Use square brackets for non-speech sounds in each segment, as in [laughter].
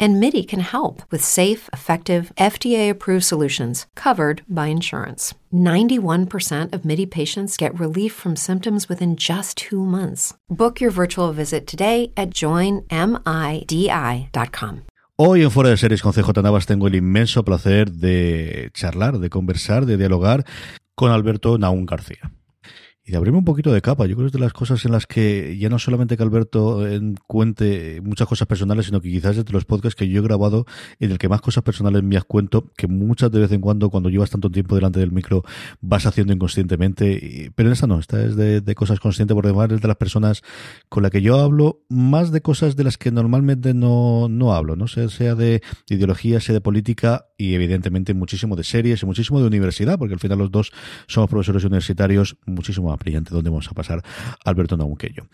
And MIDI can help with safe, effective, FDA approved solutions covered by insurance. 91% of MIDI patients get relief from symptoms within just two months. Book your virtual visit today at joinmidi.com. Hoy en Fuera de Series con CJ Navas tengo el inmenso placer de charlar, de conversar, de dialogar con Alberto Naún García y de abrirme un poquito de capa. Yo creo que es de las cosas en las que ya no solamente que Alberto eh, cuente muchas cosas personales, sino que quizás es de los podcasts que yo he grabado en el que más cosas personales mías cuento, que muchas de vez en cuando, cuando llevas tanto tiempo delante del micro, vas haciendo inconscientemente. Pero en esta no, esta es de, cosas conscientes, por demás es de las personas con las que yo hablo más de cosas de las que normalmente no, no hablo, ¿no? Sea, sea de ideología, sea de política y evidentemente muchísimo de series y muchísimo de universidad, porque al final los dos somos profesores universitarios muchísimo más brillante donde vamos a pasar Alberto Naum que yo.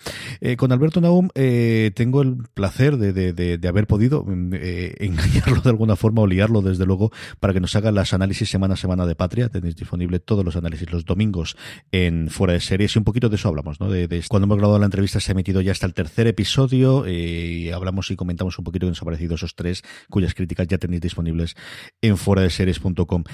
Eh, con Alberto Naum eh, tengo el placer de, haber podido mm, eh, engañarlo de alguna forma o liarlo desde luego para que nos haga las análisis semana a semana de Patria. Tenéis disponible todos los análisis los domingos en Fuera de Series y un poquito de eso hablamos, ¿no? Cuando hemos grabado la entrevista se ha emitido ya hasta el tercer episodio y hablamos y comentamos un poquito que nos ha parecido esos tres cuyas críticas ya tenéis disponibles en fuera de series.com.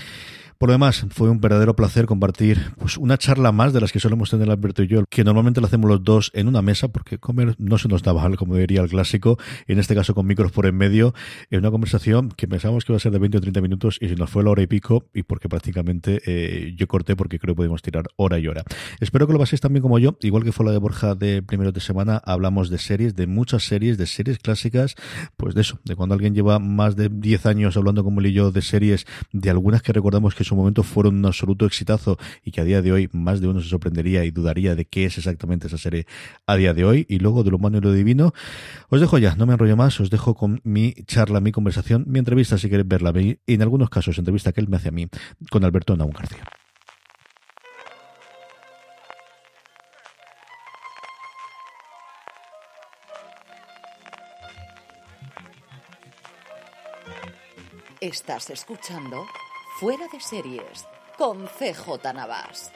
Por lo demás, fue un verdadero placer compartir pues, una charla más de las que solemos tener Alberto y yo, que normalmente lo hacemos los dos en una mesa, porque comer no se nos da mal, como diría el clásico, en este caso con micros por en medio, en una conversación que pensábamos que iba a ser de 20 o 30 minutos y se nos fue la hora y pico, y porque prácticamente eh, yo corté porque creo que podemos tirar hora y hora. Espero que lo paséis también como yo, igual que fue la de Borja de primero de semana, hablamos de series, de muchas series, de series clásicas, pues de eso, de cuando alguien lleva más de 10 años hablando como él y yo de series, de algunas que recordamos que su momento fueron un absoluto exitazo y que a día de hoy más de uno se sorprendería y dudaría de qué es exactamente esa serie a día de hoy. Y luego de lo humano y lo divino, os dejo ya, no me enrollo más, os dejo con mi charla, mi conversación, mi entrevista si queréis verla, y en algunos casos entrevista que él me hace a mí con Alberto Naun García. Estás escuchando Fuera de series con CJ Navas.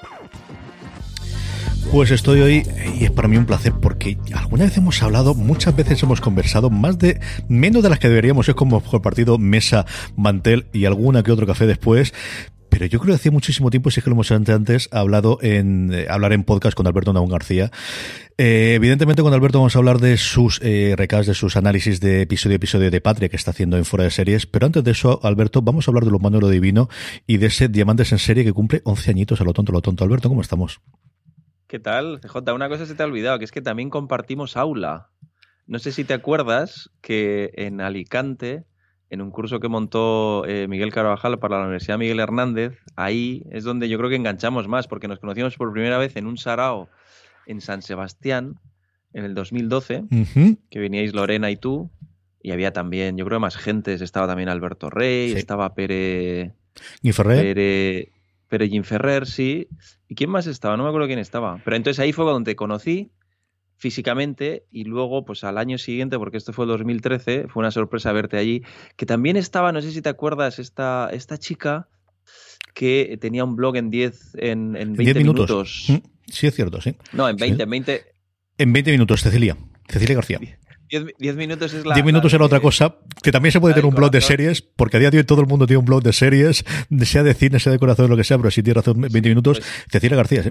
Pues estoy hoy y es para mí un placer porque alguna vez hemos hablado, muchas veces hemos conversado, más de menos de las que deberíamos, es como compartido mesa, mantel y alguna que otro café después, pero yo creo que hacía muchísimo tiempo, si es que lo hemos antes, hablado en, eh, hablar en podcast con Alberto Naun García. Eh, evidentemente con Alberto vamos a hablar de sus eh, de sus análisis de episodio a episodio de Patria que está haciendo en Fuera de Series, pero antes de eso, Alberto, vamos a hablar de lo humano y divino y de ese Diamantes en serie que cumple 11 añitos a lo tonto, lo tonto. Alberto, ¿cómo estamos? ¿Qué tal, CJ? Una cosa se te ha olvidado, que es que también compartimos aula. No sé si te acuerdas que en Alicante en un curso que montó eh, Miguel Carvajal para la Universidad Miguel Hernández, ahí es donde yo creo que enganchamos más, porque nos conocimos por primera vez en un sarao en San Sebastián en el 2012, que veníais Lorena y tú, y había también, yo creo, más gente, estaba también Alberto Rey, estaba Pere... Ferrer. Pere, Pere Ginferrer, sí. ¿Y quién más estaba? No me acuerdo quién estaba. Pero entonces ahí fue cuando te conocí físicamente y luego pues al año siguiente, porque esto fue el 2013, fue una sorpresa verte allí, que también estaba, no sé si te acuerdas, esta, esta chica que tenía un blog en 10 en, en 20 minutos. Mm, sí, es cierto, sí. No, en 20, en 20. En 20 minutos, Cecilia. Cecilia García. 10 minutos es la. 10 minutos era otra cosa, que también se puede tener un blog de series, porque a día de hoy todo el mundo tiene un blog de series, sea de cine, sea de corazón, lo que sea, pero si tiene razón, 20 minutos. Pues Cecilia García, sí.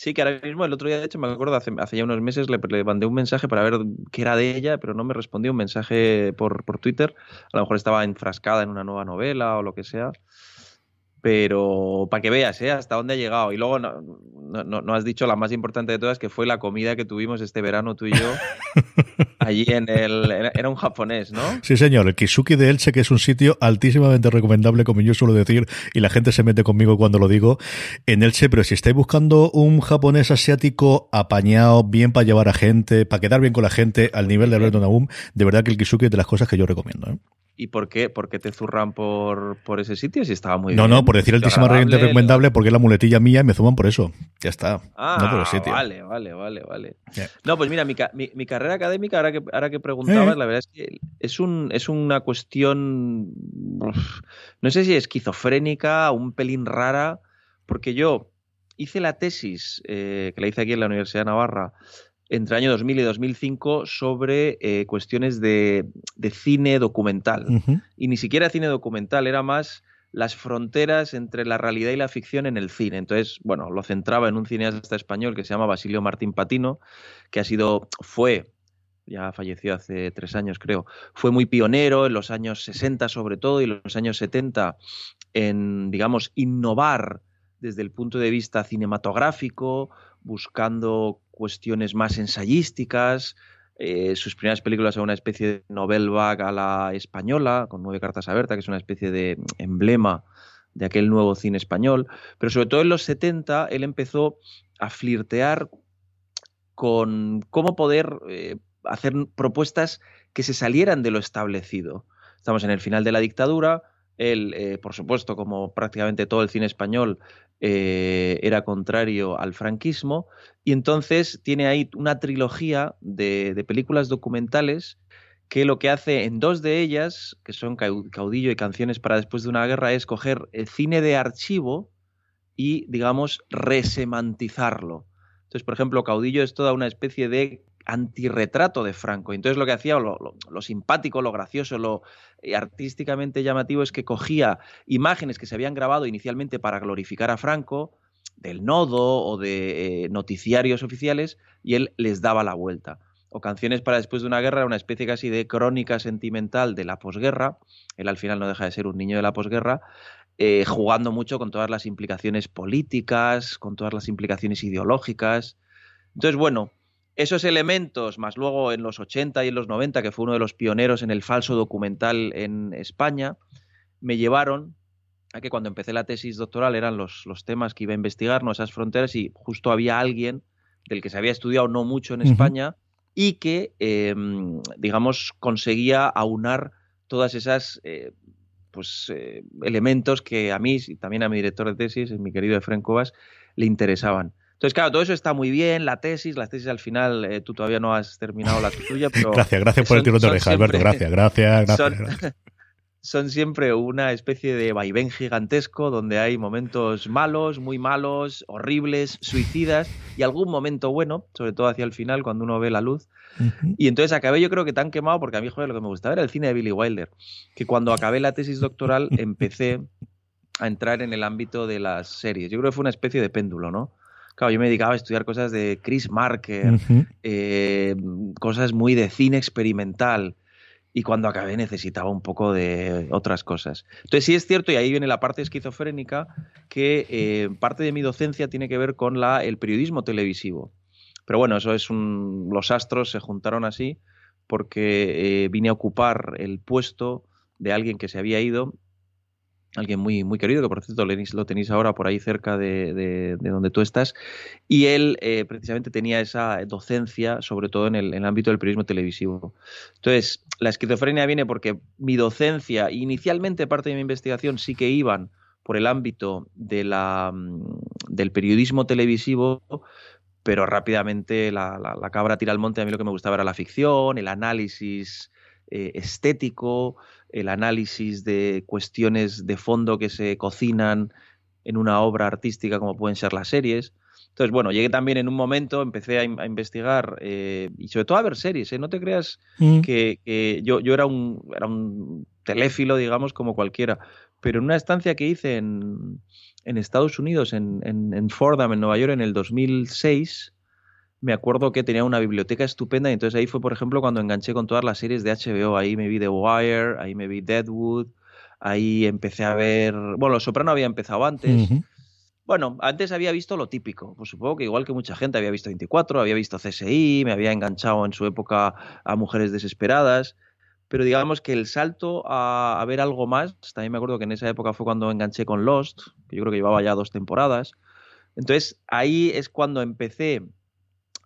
Sí, que ahora mismo el otro día, de hecho, me acuerdo, hace, hace ya unos meses le, mandé un mensaje para ver qué era de ella, pero no me respondió un mensaje por, por Twitter. A lo mejor estaba enfrascada en una nueva novela o lo que sea. Pero para que veas ¿eh? hasta dónde ha llegado. Y luego no, no, no, has dicho la más importante de todas, que fue la comida que tuvimos este verano tú y yo. [laughs] allí en el... Era un japonés, ¿no? Sí, señor. El Kisuki de Elche, que es un sitio altísimamente recomendable, como yo suelo decir, y la gente se mete conmigo cuando lo digo, en Elche. Pero si estáis buscando un japonés asiático apañado, bien para llevar a gente, para quedar bien con la gente, al nivel de Alberto Nahum, de verdad que el Kisuki es de las cosas que yo recomiendo. ¿eh? ¿Y por qué, por qué te zurran por, por ese sitio si estaba muy no, bien? No, no, por decir altísima recomendable porque es la muletilla mía y me zuman por eso. Ya está. Ah, no por el sitio. vale, vale, vale, vale. Yeah. No, pues mira, mi, mi, mi, carrera académica, ahora que, ahora que preguntabas, eh. la verdad es que es, un, es una cuestión, no sé si esquizofrénica, un pelín rara, porque yo hice la tesis, eh, que la hice aquí en la Universidad de Navarra, entre el año 2000 y 2005 sobre eh, cuestiones de, de, cine documental. Uh -huh. Y ni siquiera cine documental, era más las fronteras entre la realidad y la ficción en el cine. Entonces, bueno, lo centraba en un cineasta español que se llama Basilio Martín Patino, que ha sido, fue, ya falleció hace tres años creo, fue muy pionero en los años 60 sobre todo y los años 70 en, digamos, innovar desde el punto de vista cinematográfico, buscando cuestiones más ensayísticas. Eh, sus primeras películas son una especie de novel vague a la española, con nueve cartas abiertas, que es una especie de emblema de aquel nuevo cine español. Pero sobre todo en los 70 él empezó a flirtear con cómo poder eh, hacer propuestas que se salieran de lo establecido. Estamos en el final de la dictadura, él, eh, por supuesto, como prácticamente todo el cine español, eh, era contrario al franquismo, y entonces tiene ahí una trilogía de, de, películas documentales que lo que hace en dos de ellas, que son Caudillo y Canciones para después de una guerra, es coger el cine de archivo y, digamos, resemantizarlo. Entonces, por ejemplo, Caudillo es toda una especie de antirretrato de Franco. Entonces lo que hacía, lo, lo, simpático, lo gracioso, lo eh, artísticamente llamativo es que cogía imágenes que se habían grabado inicialmente para glorificar a Franco, del nodo o de eh, noticiarios oficiales, y él les daba la vuelta. O Canciones para después de una guerra, una especie casi de crónica sentimental de la posguerra. Él al final no deja de ser un niño de la posguerra, eh, jugando mucho con todas las implicaciones políticas, con todas las implicaciones ideológicas. Entonces, bueno, esos elementos, más luego en los 80 y en los 90, que fue uno de los pioneros en el falso documental en España, me llevaron a que cuando empecé la tesis doctoral eran los, los temas que iba a investigar, ¿no? esas fronteras, y justo había alguien del que se había estudiado no mucho en España uh -huh. y que, eh, digamos, conseguía aunar todas esas eh, pues, eh, elementos que a mí y también a mi director de tesis, mi querido Efren Cobas, le interesaban. Entonces, claro, todo eso está muy bien, la tesis, la tesis al final, eh, tú todavía no has terminado la tuya, [laughs] pero... gracias, gracias por son, el tirón de oreja, Alberto, gracias, gracias, gracias. Son, gracias. [laughs] son, siempre una especie de vaivén gigantesco donde hay momentos malos, muy malos, horribles, suicidas y algún momento bueno, sobre todo hacia el final, cuando uno ve la luz. Uh -huh. Y entonces acabé yo creo que tan quemado, porque a mí, joder, lo que me gustaba era el cine de Billy Wilder, que cuando acabé la tesis doctoral [laughs] empecé a entrar en el ámbito de las series. Yo creo que fue una especie de péndulo, ¿no? Claro, yo me dedicaba a estudiar cosas de Chris Marker, uh -huh. eh, cosas muy de cine experimental. Y cuando acabé necesitaba un poco de otras cosas. Entonces sí es cierto, y ahí viene la parte esquizofrénica, que eh, parte de mi docencia tiene que ver con la, el periodismo televisivo. Pero bueno, eso es un... Los astros se juntaron así porque eh, vine a ocupar el puesto de alguien que se había ido alguien muy, muy querido, que por cierto lo tenéis ahora por ahí cerca de, de, de donde tú estás, y él eh, precisamente tenía esa docencia, sobre todo en el, ámbito del periodismo televisivo. Entonces, la esquizofrenia viene porque mi docencia, inicialmente parte de mi investigación sí que iban por el ámbito de la, mm, del periodismo televisivo, pero rápidamente la, la, la cabra tira al monte, a mí lo que me gustaba era la ficción, el análisis eh, estético, el análisis de cuestiones de fondo que se cocinan en una obra artística como pueden ser las series. Entonces, bueno, llegué también en un momento, empecé a, a investigar eh, y sobre todo a ver series. ¿eh? No te creas mm. que, que yo, yo, era, un, era un teléfilo, digamos, como cualquiera. Pero en una estancia que hice en, en Estados Unidos, en, en, en, Fordham, en Nueva York, en el 2006, me acuerdo que tenía una biblioteca estupenda y entonces ahí fue, por ejemplo, cuando enganché con todas las series de HBO. Ahí me vi The Wire, ahí me vi Deadwood, Ahí empecé a ver. Bueno, Los Soprano había empezado antes. Bueno, antes había visto lo típico. Pues supongo que igual que mucha gente había visto 24, había visto CSI, me había enganchado en su época a Mujeres Desesperadas. Pero digamos que el salto a, a ver algo más, también me acuerdo que en esa época fue cuando enganché con Lost, que yo creo que llevaba ya dos temporadas. Entonces ahí es cuando empecé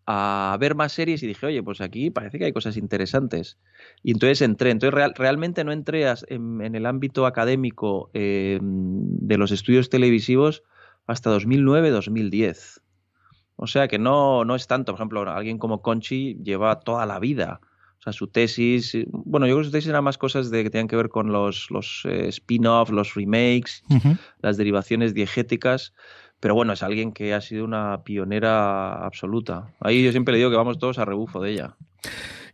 a ver más series y dije, oye, pues aquí parece que hay cosas interesantes. Y entonces entré. Entonces realmente no entré en, el ámbito académico eh, de los estudios televisivos hasta 2009-2010. O sea que no, no es tanto. Por ejemplo, alguien como Conchi lleva toda la vida. O sea, su tesis. Bueno, yo creo que su tesis eran más cosas de, que tenían que ver con los, los eh, spin-offs, los remakes, las derivaciones diegéticas pero bueno, es alguien que ha sido una pionera absoluta. Ahí yo siempre le digo que vamos todos a rebufo de ella.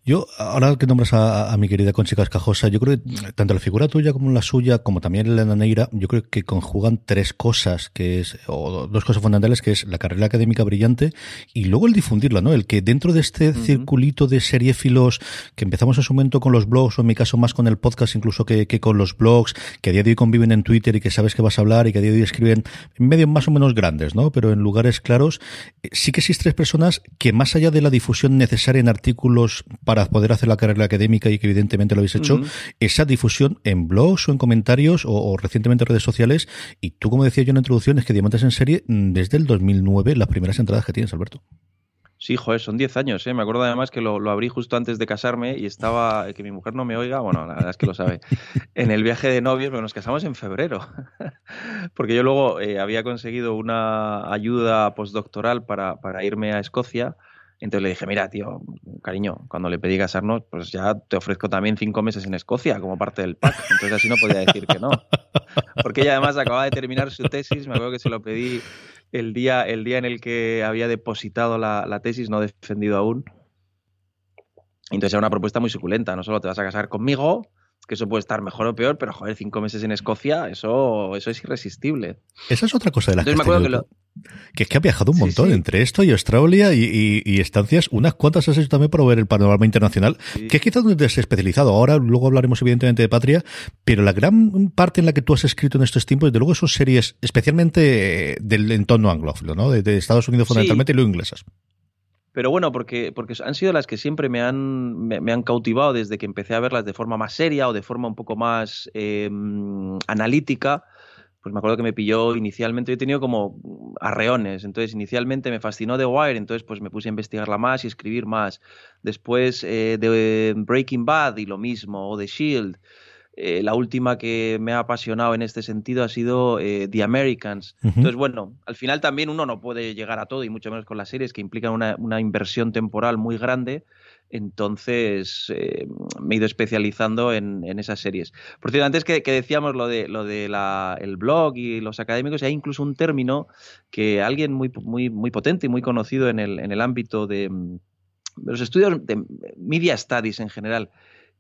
Yo, ahora que nombras a, mi querida Conchi Cascajosa, yo creo que tanto la figura tuya como la suya, como también Elena Neira, yo creo que conjugan tres cosas, que es, o dos cosas fundamentales, que es la carrera académica brillante y luego el difundirla, ¿no? El que dentro de este circulito de seriéfilos que empezamos en su momento con los blogs, o en mi caso más con el podcast incluso que, que con los blogs, que a día de hoy conviven en Twitter y que sabes que vas a hablar y que a día de hoy escriben en medios más o menos grandes, ¿no? Pero en lugares claros, eh, sí que existen tres personas que más allá de la difusión necesaria en artículos para poder hacer la carrera académica y que evidentemente lo habéis hecho, esa difusión en blogs o en comentarios o, recientemente en redes sociales. Y tú, como decía yo en la introducción, es que Diamantes en serie mm, desde el 2009, las primeras entradas que tienes, Alberto. Sí, joder, son 10 años, ¿eh? Me acuerdo además que lo, abrí justo antes de casarme y estaba, que mi mujer no me oiga, bueno, la verdad es que lo sabe, en el viaje de novios, pero nos casamos en febrero, [laughs] porque yo luego eh, había conseguido una ayuda postdoctoral para, para irme a Escocia entonces le dije, mira, tío, cariño, cuando le pedí casarnos, pues ya te ofrezco también cinco meses en Escocia como parte del pack. Entonces así no podía decir que no. Porque ella además acababa de terminar su tesis, me acuerdo que se lo pedí el día, el día en el que había depositado la, la tesis, no defendido aún. Entonces era una propuesta muy suculenta, no solo te vas a casar conmigo, que eso puede estar mejor o peor, pero joder, cinco meses en Escocia, eso, eso es irresistible. Esa es otra cosa de la que, que, es que ha viajado un montón entre esto y Australia y, estancias, unas cuantas has hecho también para ver el panorama internacional, que es quizás donde te has especializado. Ahora, luego hablaremos evidentemente de Patria, pero la gran parte en la que tú has escrito en estos tiempos, desde luego son series especialmente del entorno anglófilo, ¿no? De, Estados Unidos fundamentalmente y luego inglesas. Pero bueno, porque, porque han sido las que siempre me han, me, han cautivado desde que empecé a verlas de forma más seria o de forma un poco más em, analítica. Pues me acuerdo que me pilló inicialmente, yo he tenido como arreones, entonces inicialmente me fascinó The Wire, entonces pues me puse a investigarla más y escribir más. Después eh, de Breaking Bad y lo mismo, o The Shield. Eh, la última que me ha apasionado en este sentido ha sido eh, The Americans. Entonces, bueno, al final también uno no puede llegar a todo, y mucho menos con las series que implican una, inversión temporal muy grande. Entonces eh, me he ido especializando en, esas series. Por cierto, antes que, decíamos lo de, lo de el blog y los académicos, hay incluso un término que alguien muy, muy, muy potente y muy conocido en el, en el ámbito de, de los estudios de media studies en general,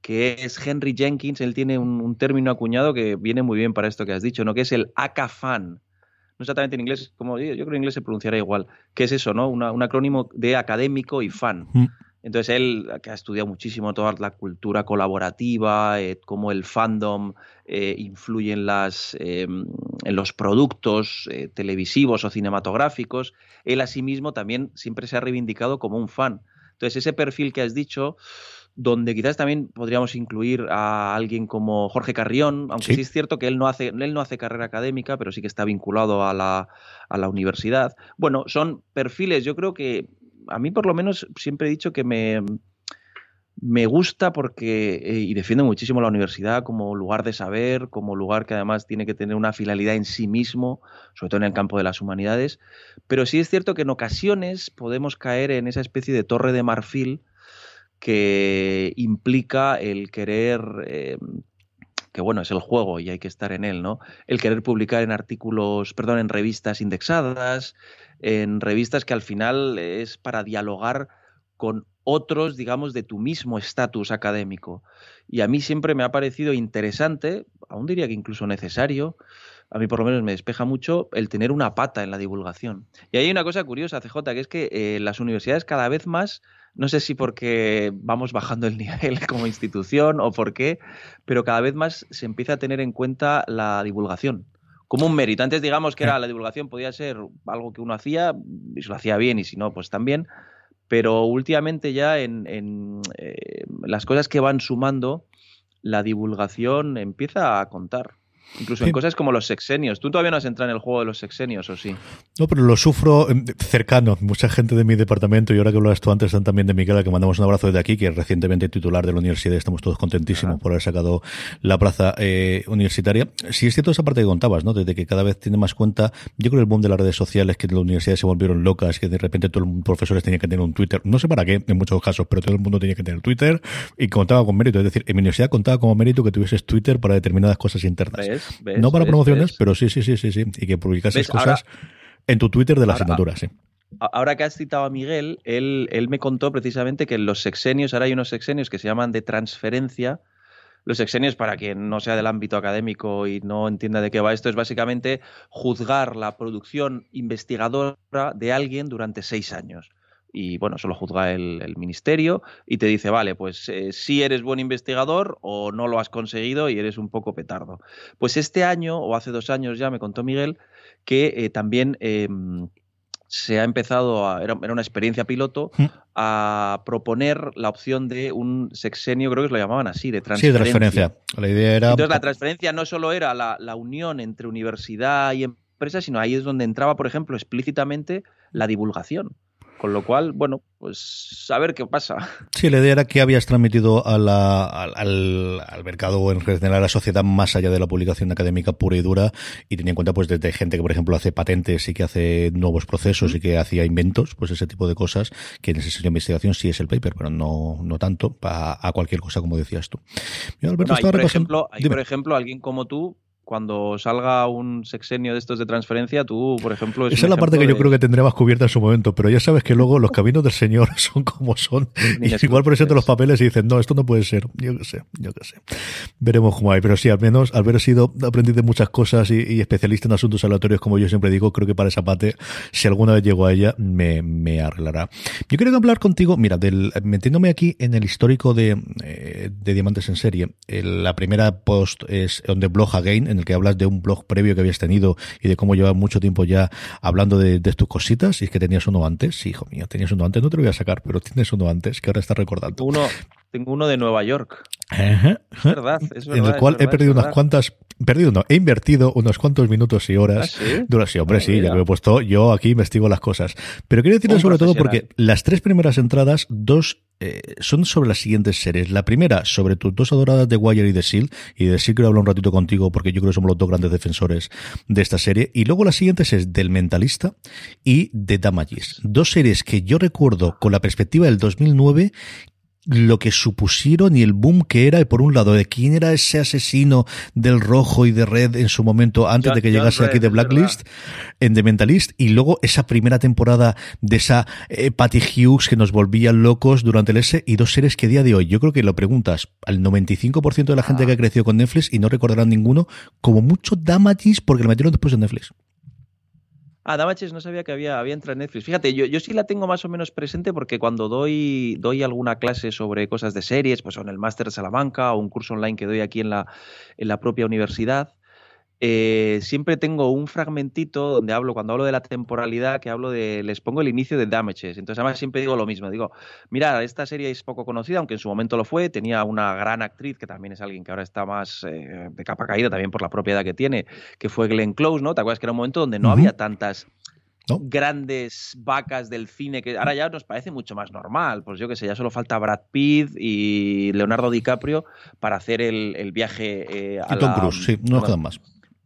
que es Henry Jenkins, él tiene un, término acuñado que viene muy bien para esto que has dicho, ¿no? Que es el ACA-FAN. No exactamente en inglés, como yo, creo que en inglés se pronunciará igual. ¿Qué es eso, no? un acrónimo de académico y fan. Mm. Entonces él, que ha estudiado muchísimo toda la cultura colaborativa, eh, cómo el fandom eh, influye en, las, em, en los productos eh, televisivos o cinematográficos, él asimismo también siempre se ha reivindicado como un fan. Entonces ese perfil que has dicho, donde quizás también podríamos incluir a alguien como Jorge Carrión, aunque sí, es cierto que él no, hace, él no hace carrera académica, pero sí que está vinculado a la, a la universidad. Bueno, son perfiles, yo creo que a mí por lo menos siempre he dicho que me, me gusta porque, eh, y defiendo muchísimo la universidad como lugar de saber, como lugar que además tiene que tener una finalidad en sí mismo, sobre todo en el campo de las humanidades, pero sí es cierto que en ocasiones podemos caer en esa especie de torre de marfil que implica el querer, eh, que bueno, es el juego y hay que estar en él, ¿no? El querer publicar en artículos, perdón, en revistas indexadas, en revistas que al final es para dialogar con otros, digamos, de tu mismo estatus académico. Y a mí siempre me ha parecido interesante, aún diría que incluso necesario, a mí por lo menos me despeja mucho el tener una pata en la divulgación. Y hay una cosa curiosa, CJ, que es que eh, las universidades cada vez más no sé si porque vamos bajando el [laughs] nivel como institución o por qué, pero cada vez más se empieza a tener en cuenta la divulgación como un mérito. Antes digamos que era la divulgación podía ser algo que uno hacía y se lo hacía bien y si no, pues también. Pero últimamente ya en, eh, las cosas que van sumando, la divulgación empieza a contar. Incluso en cosas como los sexenios. Tú todavía no has entrado en el juego de los sexenios, ¿o sí? No, pero lo sufro em, cercano. Mucha gente de mi departamento, y ahora que hablas tú antes, están también de Miguel, que mandamos un abrazo desde aquí, que es recientemente titular de la universidad. Estamos todos contentísimos por haber sacado la plaza eh, universitaria. Sí es cierto esa parte que contabas, ¿no? Desde que cada vez tiene más cuenta, yo creo el boom de las redes sociales, que las universidades se volvieron locas, que de repente todos los profesores tenían que tener un Twitter. No sé para qué, en muchos casos, pero todo el mundo tenía que tener Twitter y contaba con mérito. Es decir, en mi universidad contaba como mérito que tuvieses Twitter para determinadas cosas internas. No para promociones, pero sí, sí, sí, sí, sí. Y que publicases cosas en tu Twitter de la asignatura, sí. Ahora que has citado a Miguel, él, él me contó precisamente que en los sexenios, ahora hay unos sexenios que se llaman de transferencia, los sexenios, para quien no sea del ámbito académico y no entienda de qué va esto, es básicamente juzgar la producción investigadora de alguien durante seis años y bueno, solo juzga el, ministerio y te dice, vale, pues eh, si eres buen investigador o no lo has conseguido y eres un poco petardo. Pues este año, o hace dos años ya, me contó Miguel, que eh, también em, se ha empezado, a, era, una experiencia piloto, mm. a proponer la opción de un sexenio, creo que lo llamaban así, de transferencia. Sí, de transferencia. La idea era... Entonces la transferencia no solo era la, la unión entre universidad y empresa, sino ahí es donde entraba, por ejemplo, explícitamente la divulgación. Con lo cual, bueno, pues a ver qué pasa. [laughs] Sí, la idea era que habías transmitido a al, al, mercado o en general a la sociedad más allá de la publicación académica pura y dura y tenía en cuenta pues desde gente que por ejemplo hace patentes y que hace nuevos procesos y que hacía inventos, pues ese tipo de cosas que en ese sentido de investigación sí es el paper, pero no, no tanto a, a cualquier cosa como decías tú. por, ejemplo, hay, por ejemplo, alguien como tú cuando salga un sexenio de estos de transferencia, tú, por ejemplo... Esa es la parte que yo creo que tendré más cubierta en su momento, pero ya sabes que luego los caminos del Señor [laughs] son como son. Y igual presentan los papeles y dicen, no, esto no puede ser. Yo qué sé, yo qué sé. Veremos cómo hay. Pero sí, al menos, al haber sido aprendiz de muchas cosas y, especialista en asuntos aleatorios, como yo siempre digo, creo que para esa parte, si alguna vez llego a ella, me, me arreglará. Yo quiero hablar contigo, mira, del, metiéndome aquí en el histórico de, eh, de Diamantes en Serie. la primera post es on the blog again, en el que hablas de un blog previo que habías tenido y de cómo llevas mucho tiempo ya hablando de, tus cositas, y es que tenías uno antes, hijo mío, tenías uno antes, no te lo voy a sacar, pero tienes uno antes que ahora estás recordando. Uno, tengo uno de Nueva York. Es verdad, es verdad. En el cual he perdido unas cuantas, perdido no, he invertido unos cuantos minutos y horas. ¿Ah, sí? sí, hombre, sí, ya que me he puesto, yo aquí investigo las cosas. Pero quiero decirlo sobre todo porque las tres primeras entradas, dos eh, son sobre las siguientes series. La primera, sobre tus dos adoradas de Wire y de Seal. Y de Seal quiero hablar un ratito contigo porque yo creo que somos los dos grandes defensores de esta serie. Y luego las siguientes es del Mentalista y de Damages. Dos series que yo recuerdo con la perspectiva del 2009 lo que supusieron y el boom que era, y por un lado, de quién era ese asesino del rojo y de red en su momento, antes de que llegase aquí de Blacklist, en The Mentalist, y luego esa primera temporada de esa eh, Patty Hughes que nos volvía locos durante el S, y dos series que día de hoy, yo creo que lo preguntas al 95% de la gente que ha crecido con Netflix y no recordarán ninguno, como mucho Damages porque lo metieron después de Netflix. Ah, Damaches no sabía que había, había entrado en Netflix. Fíjate, yo, yo sí la tengo más o menos presente porque cuando doy, doy alguna clase sobre cosas de series, pues en el máster de Salamanca o un curso online que doy aquí en la, en la propia universidad, eh, siempre tengo un fragmentito donde hablo, cuando hablo de la temporalidad, que hablo de, les pongo el inicio de Damages. Entonces, además, siempre digo lo mismo. Digo, mira, esta serie es poco conocida, aunque en su momento lo fue. Tenía una gran actriz, que también es alguien que ahora está más eh, de capa caída, también por la propiedad que tiene, que fue Glenn Close, ¿no? ¿Te acuerdas que era un momento donde no había tantas grandes vacas del cine que ahora ya nos parece mucho más normal. Pues yo que sé, ya solo falta Brad Pitt y Leonardo DiCaprio para hacer el, viaje eh, a y Tom Cruise, sí, no nos quedan más.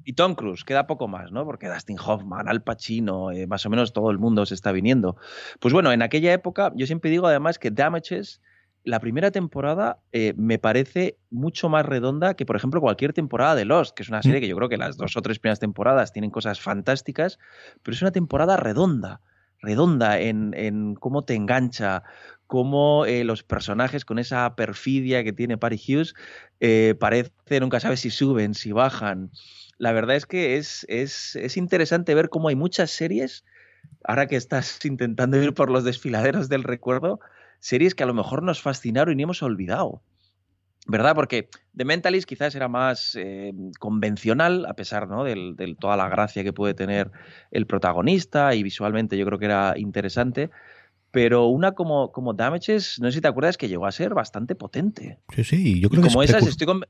Y Tom Cruise, queda poco más, ¿no? Porque Dustin Hoffman, Al Pacino, eh, más o menos todo el mundo se está viniendo. Pues bueno, en aquella época, yo siempre digo además que Damages, la primera temporada eh, me parece mucho más redonda que, por ejemplo, cualquier temporada de Lost, que es una serie mm. que yo creo que las dos o tres primeras temporadas tienen cosas fantásticas, pero es una temporada redonda redonda en, en, cómo te engancha, cómo eh, los personajes con esa perfidia que tiene Paris Hughes eh, parece, nunca sabes si suben, si bajan la verdad es que es, es, interesante ver cómo hay muchas series, ahora que estás [laughs] intentando ir por los desfiladeros del recuerdo, series que a lo mejor nos fascinaron y hemos olvidado. ¿Verdad? Porque The Mentalist quizás era más eh, convencional, a pesar ¿no? de toda la gracia que puede tener el protagonista y visualmente yo creo que era interesante. Pero una como, como Damages, no sé si te acuerdas que llegó a ser bastante potente. Sí, sí, yo creo y que como es, esas estoy con...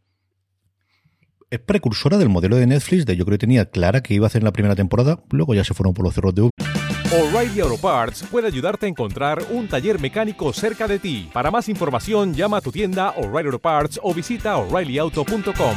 es precursora del modelo de Netflix, de yo creo que tenía clara que iba a hacer en la primera temporada, luego ya se fueron por los cerros de V. O'Reilly Auto Parts puede ayudarte a encontrar un taller mecánico cerca de ti. Para más información, llama a tu tienda O'Reilly Auto Parts o visita oreillyauto.com.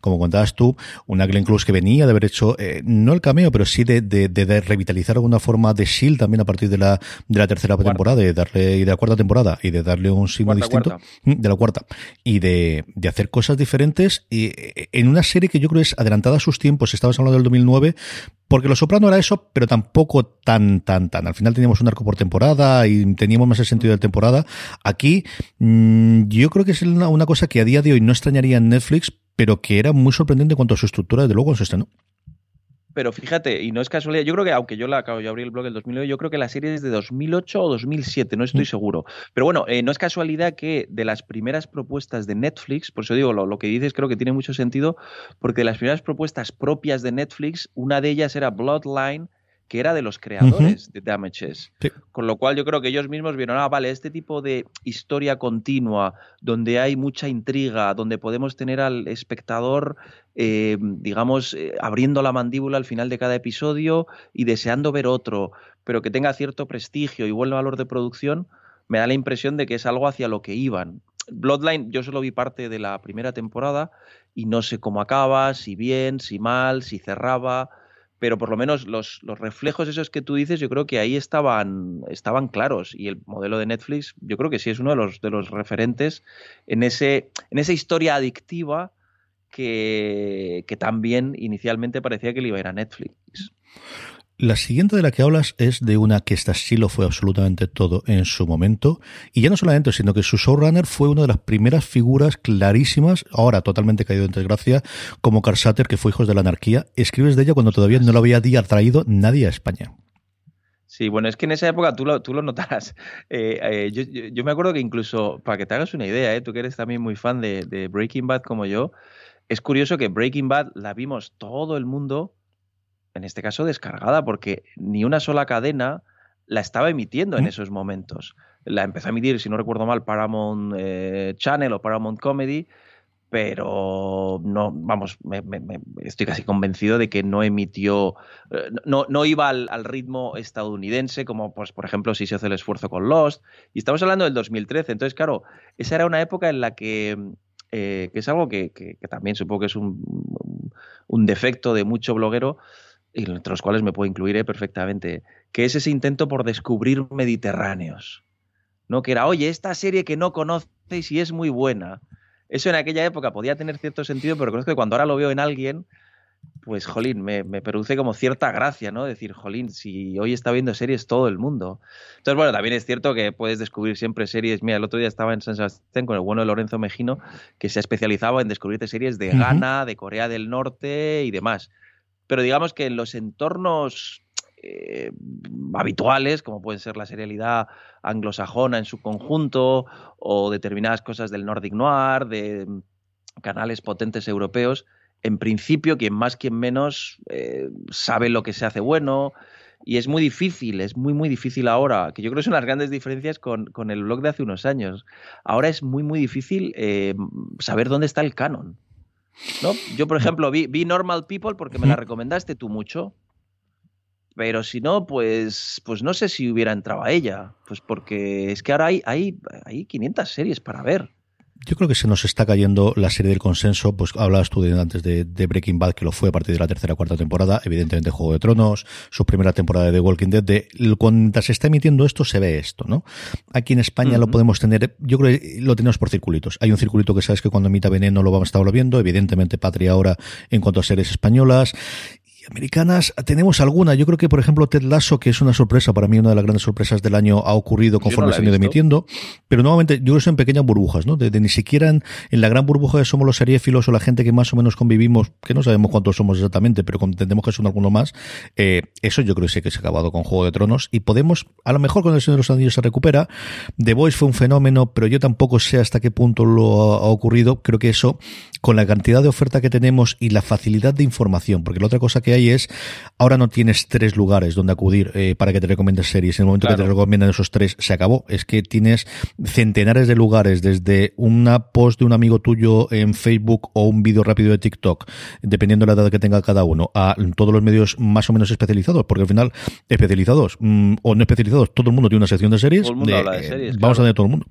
Como contabas tú, una Glenn Close que venía de haber hecho, eh, no el cameo, pero sí de, de, revitalizar de alguna forma de S.H.I.E.L.D. también a partir de la, de la tercera Cuarta. temporada de darle, y de la cuarta temporada y de darle un signo Cuarta, distinto. cuarta. Mm, De la cuarta. Y de, de hacer cosas diferentes y eh, en una serie que yo creo es adelantada a sus tiempos, estabas hablando del 2009, porque Lo Soprano era eso, pero tampoco tan, tan, tan. Al final teníamos un arco por temporada y teníamos más el sentido de temporada. Aquí, mm, yo creo que es una, una cosa que a día de hoy no extrañaría en Netflix, pero que era muy sorprendente en cuanto a su estructura, desde luego, cuando se estrenó. Pero fíjate, y no es casualidad, yo creo que, aunque yo la acabo, yo abrí el blog del 2009, yo creo que la serie es de 2008 o 2007, no estoy Mm. seguro. Pero bueno, eh, no es casualidad que de las primeras propuestas de Netflix, por eso digo, lo, lo que dices creo que tiene mucho sentido, porque de las primeras propuestas propias de Netflix, una de ellas era Bloodline, que era de los creadores de Damages. Sí. Con lo cual yo creo que ellos mismos vieron, ah, vale, este tipo de historia continua, donde hay mucha intriga, donde podemos tener al espectador, eh, digamos, eh, abriendo la mandíbula al final de cada episodio y deseando ver otro, pero que tenga cierto prestigio y buen valor de producción, me da la impresión de que es algo hacia lo que iban. Bloodline, yo solo vi parte de la primera temporada y no sé cómo acaba, si bien, si mal, si cerraba pero por lo menos los, los, reflejos esos que tú dices, yo creo que ahí estaban, estaban claros. Y el modelo de Netflix, yo creo que sí es uno de los, de los referentes en, ese, en esa historia adictiva que, que también inicialmente parecía que le iba a ir a Netflix. La siguiente de la que hablas es de una que esta sí lo fue absolutamente todo en su momento. Y ya no solamente, sino que su showrunner fue una de las primeras figuras clarísimas, ahora totalmente caído en desgracia, como Carl Sutter, que fue Hijos de la Anarquía. Escribes de ella cuando todavía no lo había traído nadie a España. Sí, bueno, es que en esa época tú lo, notarás. [laughs] Eh, eh, yo, me acuerdo que incluso, para que te hagas una idea, eh, tú que eres también muy fan de Breaking Bad como yo, es curioso que Breaking Bad la vimos todo el mundo en este caso descargada, porque ni una sola cadena la estaba emitiendo en esos momentos. La empezó a emitir, si no recuerdo mal, Paramount eh, Channel o Paramount Comedy, pero no, vamos, me, me, me, estoy casi convencido de que no emitió, eh, no, no iba al, al, ritmo estadounidense, como pues, por ejemplo si se hace el esfuerzo con Lost, y estamos hablando del 2013, entonces claro, esa era una época en la que eh, que es algo que, que, que, también supongo que es un, un defecto de mucho bloguero, y entre los cuales me puedo incluir eh, perfectamente, que es ese intento por descubrir mediterráneos. ¿no? Que era, oye, esta serie que no conocéis y es muy buena. Eso en aquella época podía tener cierto sentido, pero conozco que cuando ahora lo veo en alguien, pues, jolín, me, me, produce como cierta gracia, ¿no? Decir, jolín, si hoy está viendo series todo el mundo. Entonces, bueno, también es cierto que puedes descubrir siempre series. Mira, el otro día estaba en San Sebastián con el bueno de Lorenzo Mejino, que se especializaba en descubrirte series de Ghana, uh -huh. de Corea del Norte y demás pero digamos que en los entornos eh, habituales, como pueden ser la serialidad anglosajona en su conjunto, o determinadas cosas del Nordic Noir, de canales potentes europeos, en principio, quien más, quien menos, eh, sabe lo que se hace bueno. Y es muy difícil, es muy, muy difícil ahora, que yo creo que son las grandes diferencias con, con el blog de hace unos años. Ahora es muy, muy difícil eh, saber dónde está el canon. ¿No? Yo, por ejemplo, vi, vi, Normal People porque me la recomendaste tú mucho. Pero si no, pues, pues no sé si hubiera entrado a ella. Pues porque es que ahora hay, hay, hay 500 series para ver. Yo creo que se nos está cayendo la serie del consenso. Pues hablabas tú de, antes de, Breaking Bad, que lo fue a partir de la tercera o cuarta temporada. Evidentemente, Juego de Tronos, su primera temporada de The Walking Dead. De, cuando se está emitiendo esto, se ve esto, ¿no? Aquí en España lo podemos tener, yo creo que lo tenemos por circulitos. Hay un circulito que sabes que cuando emita Veneno lo vamos a estar viendo. Evidentemente, Patria ahora en cuanto a series españolas americanas tenemos alguna. Yo creo que, por ejemplo, Ted Lasso, que es una sorpresa, para mí una de las grandes sorpresas del año, ha ocurrido conforme se han ido emitiendo. Pero nuevamente, yo creo que son pequeñas burbujas, ¿no? De, ni siquiera en, la gran burbuja que somos los seriéfilos o la gente que más o menos convivimos, que no sabemos cuántos somos exactamente, pero entendemos que son algunos más. Eh, eso yo creo que sí que se ha acabado con Juego de Tronos. Y podemos, a lo mejor con el Señor de los Anillos se recupera. The Voice fue un fenómeno, pero yo tampoco sé hasta qué punto lo ha, ha ocurrido. Creo que eso, con la cantidad de oferta que tenemos y la facilidad de información, porque la otra cosa que hay es, ahora no tienes tres lugares donde acudir eh, para que te recomiendes series. En el momento que te recomiendan esos tres, se acabó. Es que tienes centenares de lugares, desde una post de un amigo tuyo en Facebook o un vídeo rápido de TikTok, dependiendo de la edad que tenga cada uno, a todos los medios más o menos especializados, porque al final, especializados mm, o no especializados, todo el mundo tiene una sección de series. Eh, vamos a tener todo el mundo.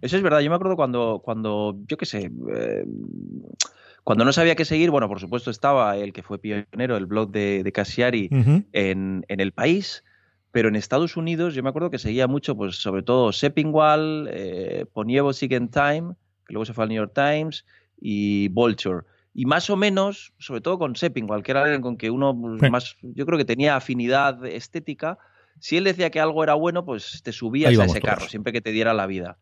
Eso es verdad. Yo me acuerdo cuando, cuando yo qué sé, eh, cuando no sabía qué seguir, bueno, por supuesto estaba el que fue pionero, el blog de, de Cassiari en, en, el país, pero en Estados Unidos yo me acuerdo que seguía mucho, pues sobre todo Seppingwall, eh, Ponievo Siguen Time, que luego se fue al New York Times, y Vulture. Y más o menos, sobre todo con Seppingwall, que era alguien con que uno pues, más, yo creo que tenía afinidad estética, si él decía que algo era bueno, pues te subías a ese carro, siempre que te diera la vida.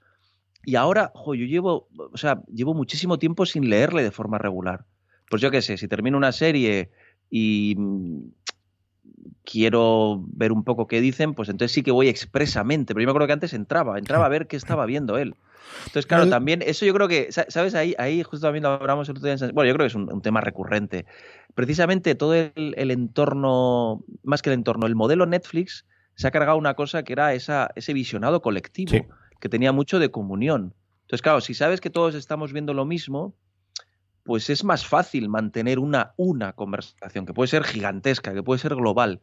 Y ahora, jo, yo llevo, o sea, llevo muchísimo tiempo sin leerle de forma regular. Pues yo qué sé, si termino una serie y mm, quiero ver un poco qué dicen, pues entonces sí que voy expresamente. Pero yo me acuerdo que antes entraba, entraba a ver qué estaba viendo él. Entonces, claro, también, eso yo creo que, ¿sabes? Ahí, ahí justo también lo hablamos el otro día. Bueno, yo creo que es un, tema recurrente. Precisamente todo el, entorno, más que el entorno, el modelo Netflix se ha cargado una cosa que era esa, ese visionado colectivo que tenía mucho de comunión. Entonces, claro, si sabes que todos estamos viendo lo mismo, pues es más fácil mantener una, una conversación, que puede ser gigantesca, que puede ser global.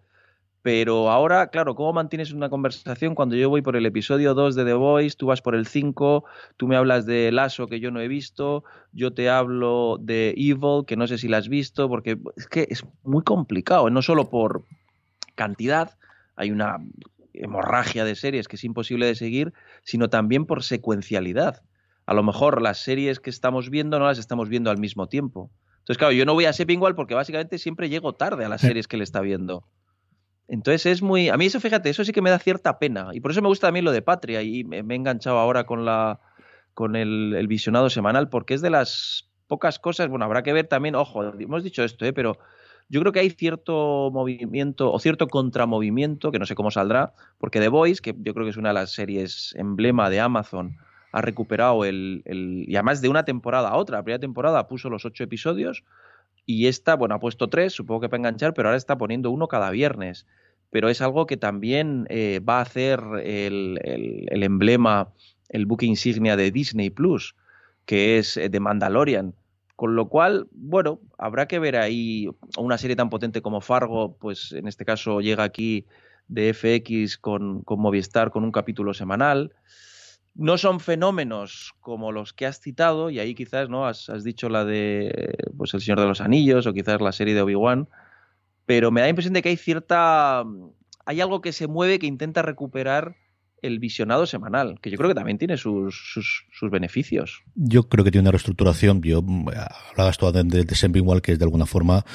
Pero ahora, claro, ¿cómo mantienes una conversación cuando yo voy por el episodio 2 de The Voice, tú vas por el 5, tú me hablas de Lasso que yo no he visto, yo te hablo de Evil que no sé si la has visto, porque es que es muy complicado, no solo por cantidad, hay una hemorragia de series que es imposible de seguir, sino también por secuencialidad. A lo mejor las series que estamos viendo no las estamos viendo al mismo tiempo. Entonces, claro, yo no voy a Seppingwall porque básicamente siempre llego tarde a las series que él está viendo. Entonces es muy... A mí eso, fíjate, eso sí que me da cierta pena. Y por eso me gusta también lo de Patria y me, he enganchado ahora con, la, con el, el, visionado semanal porque es de las pocas cosas... Bueno, habrá que ver también, ojo, hemos dicho esto, ¿eh? pero yo creo que hay cierto movimiento o cierto contramovimiento, que no sé cómo saldrá, porque The Voice, que yo creo que es una de las series emblema de Amazon, ha recuperado el, y además de una temporada a otra. La primera temporada puso los ocho episodios y esta, bueno, ha puesto tres, supongo que para enganchar, pero ahora está poniendo uno cada viernes. Pero es algo que también eh, va a hacer el, el, emblema, el buque insignia de Disney Plus, que es eh, The Mandalorian con lo cual, bueno, habrá que ver ahí una serie tan potente como Fargo, pues en este caso llega aquí de FX con, con Movistar con un capítulo semanal. No son fenómenos como los que has citado, y ahí quizás no has, dicho la de pues El Señor de los Anillos o quizás la serie de Obi-Wan, pero me da la impresión de que hay cierta. hay algo que se mueve que intenta recuperar el visionado semanal, que yo creo que también tiene sus, sus, beneficios. Yo creo que tiene una reestructuración. Yo hablabas tú de, de, de igual que es de alguna forma.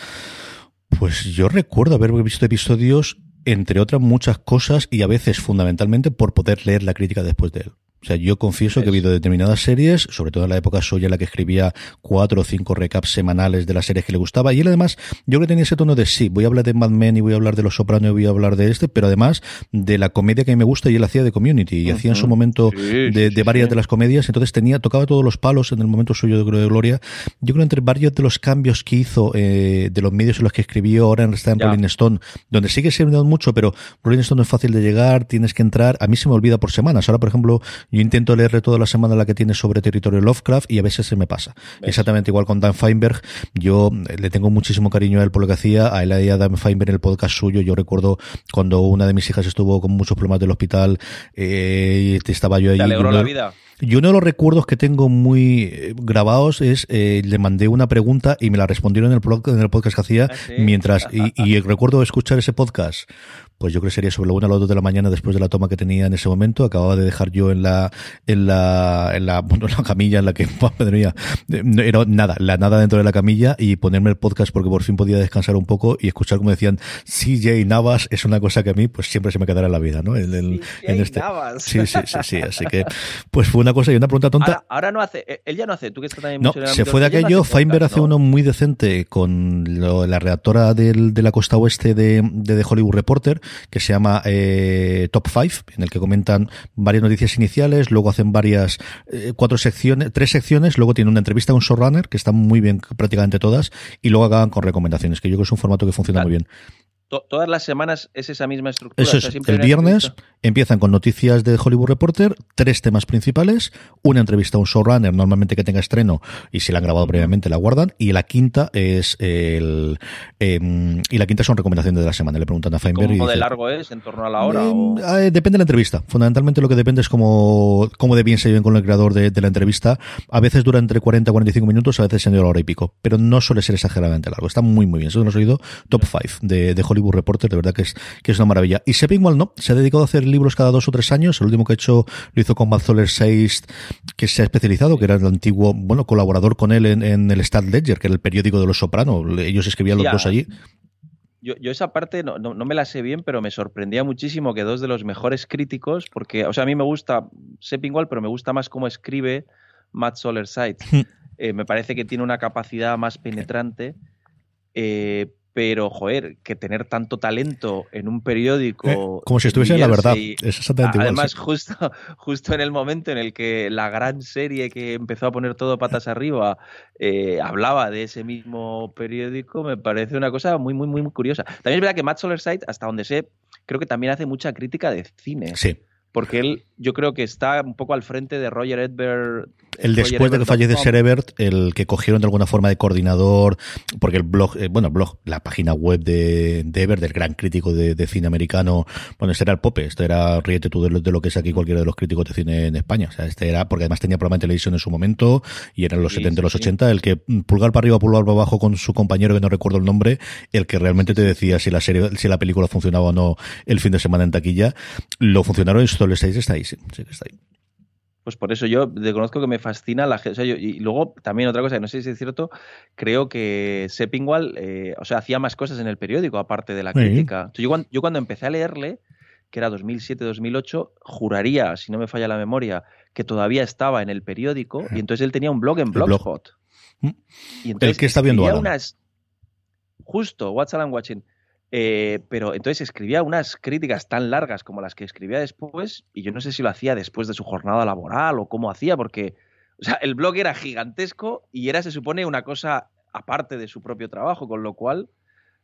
Pues yo recuerdo haber visto episodios, entre otras muchas cosas, y a veces fundamentalmente por poder leer la crítica después de él. O sea, yo confieso que he habido determinadas series, sobre todo en la época suya, en la que escribía cuatro o cinco recaps semanales de las series que le gustaba. Y él además, yo que tenía ese tono de sí, voy a hablar de Mad Men y voy a hablar de Los Sopranos y voy a hablar de este, pero además de la comedia que a mí me gusta y él hacía de Community. Y hacía en su momento de, varias de las comedias. Entonces tenía, tocaba todos los palos en el momento suyo de, de Gloria. Yo creo entre varios de los cambios que hizo eh, de los medios en los que escribió, ahora está en Rolling Stone, donde sigue siendo mucho, pero Rolling Stone no es fácil de llegar, tienes que entrar. A mí se me olvida por semanas. Ahora, por ejemplo, yo intento leerle toda la semana la que tiene sobre territorio Lovecraft y a veces se me pasa. Exactamente igual con Dan Feinberg. Yo eh, le tengo muchísimo cariño a él por lo que hacía. A él a Dan Feinberg en el podcast suyo. Yo recuerdo cuando una de mis hijas estuvo con muchos problemas del hospital, eh, estaba yo ahí. Te alegró la vida Yo uno de los recuerdos que tengo muy eh, grabados es, eh, le mandé una pregunta y me la respondieron en el, en el podcast que hacía ¿Ah, sí? mientras, [laughs] y, y recuerdo escuchar ese podcast pues yo creo que sería sobre la una o las dos de la mañana después de la toma que tenía en ese momento. Acababa de dejar yo en la, en la, en la, [laughs] bueno, en la camilla en la que, [laughs] madre mía, no era nada, la nada dentro de la camilla y ponerme el podcast porque por fin podía descansar un poco y escuchar como decían CJ Navas es una cosa que a mí pues siempre se me quedará en la vida, ¿no? En, el- en este. Navas. Sí, sí, sí, sí. Así que, pues fue una cosa y una pregunta tonta. Ahora, ahora no hace, eh, él ya no hace, tú que estás también No, se fue de no aquello. hace Feinberg hace ¿no? uno muy decente con lo- la redactora del- de la costa oeste de, de The Hollywood Reporter, que se llama eh, Top 5, en el que comentan varias noticias iniciales, luego hacen varias, eh, cuatro secciones, tres secciones, luego tiene una entrevista a un showrunner, que están muy bien prácticamente todas, y luego acaban con recomendaciones, que yo creo que es un formato que funciona Claro. muy bien. To- todas las semanas es esa misma estructura. Eso o sea, es, el viernes empiezan con noticias de Hollywood Reporter, tres temas principales, una entrevista a un showrunner, normalmente que tenga estreno, y si la han grabado previamente la guardan, y la quinta es el em, y la quinta son recomendaciones de la semana. Le preguntan a Feinberg y ¿Cómo de dice, largo es? ¿En torno a la hora? eh, o- eh, depende de la entrevista. Fundamentalmente lo que depende es cómo, cómo de bien se lleven con el creador de, de la entrevista. A veces dura entre 40 y 45 minutos, a veces se la hora y pico. Pero no suele ser exageradamente largo. Está muy, muy bien. Eso lo he oído top 5 de, de Hollywood Reporter. De verdad que es, que es una maravilla. Y Seppingwall no. Se ha dedicado a hacer libros cada dos o tres años. El último que ha hecho lo hizo con Matt Zoller 6, que se ha especializado, que era el antiguo, bueno, colaborador con él en, en el Stat Ledger, que era el periódico de los Sopranos. Ellos escribían los dos allí. Yo, yo esa parte no, no, no me la sé bien, pero me sorprendía muchísimo que dos de los mejores críticos, porque, o sea, a mí me gusta Seppingwall, pero me gusta más cómo escribe Matt Soler Sites. [laughs] Eh, me parece que tiene una capacidad más penetrante, eh, pero, joder, que tener tanto talento en un periódico... Eh, como si estuviese en la verdad. Es exactamente igual. Además, sí. justo, justo en el momento en el que la gran serie que empezó a poner todo patas arriba eh, hablaba de ese mismo periódico, me parece una cosa muy, muy, muy curiosa. También es verdad que Matt Solerside, hasta donde sé, creo que también hace mucha crítica de cine. Sí. Porque él, yo creo que está un poco al frente de Roger Edbert. El después de que fallece Ser Ser Ebert, el que cogieron de alguna forma de coordinador, porque el blog, eh, bueno, el blog, la página web de, de Ebert, del gran crítico de, de cine americano, bueno, este era el Pope, este era, ríete tú de lo, de lo que es aquí cualquiera de los críticos de cine en España, o sea, este era, porque además tenía programa de televisión en su momento, y eran los Sí, 70 sí, los sí. 80, el que mm, pulgar para arriba, pulgar para abajo con su compañero, que no recuerdo el nombre, el que realmente te decía si la serie, si la película funcionaba o no el fin de semana en taquilla, lo funcionaron y solo 6 está ahí, Pues por eso yo reconozco que me fascina la gente. O sea, yo- y luego también otra cosa que no sé si es cierto, creo que Seppingwall, eh, o sea, hacía más cosas en el periódico aparte de la Sí. crítica. Yo, cuando, yo cuando empecé a leerle, que era 2007-2008, juraría, si no me falla la memoria, que todavía estaba en el periódico y entonces él tenía un blog en blog. Blogspot. Y entonces que está viendo unas justo What's Alan Watching. Eh, pero entonces escribía unas críticas tan largas como las que escribía después, y yo no sé si lo hacía después de su jornada laboral o cómo hacía, porque o sea, el blog era gigantesco y era, se supone, una cosa aparte de su propio trabajo, con lo cual,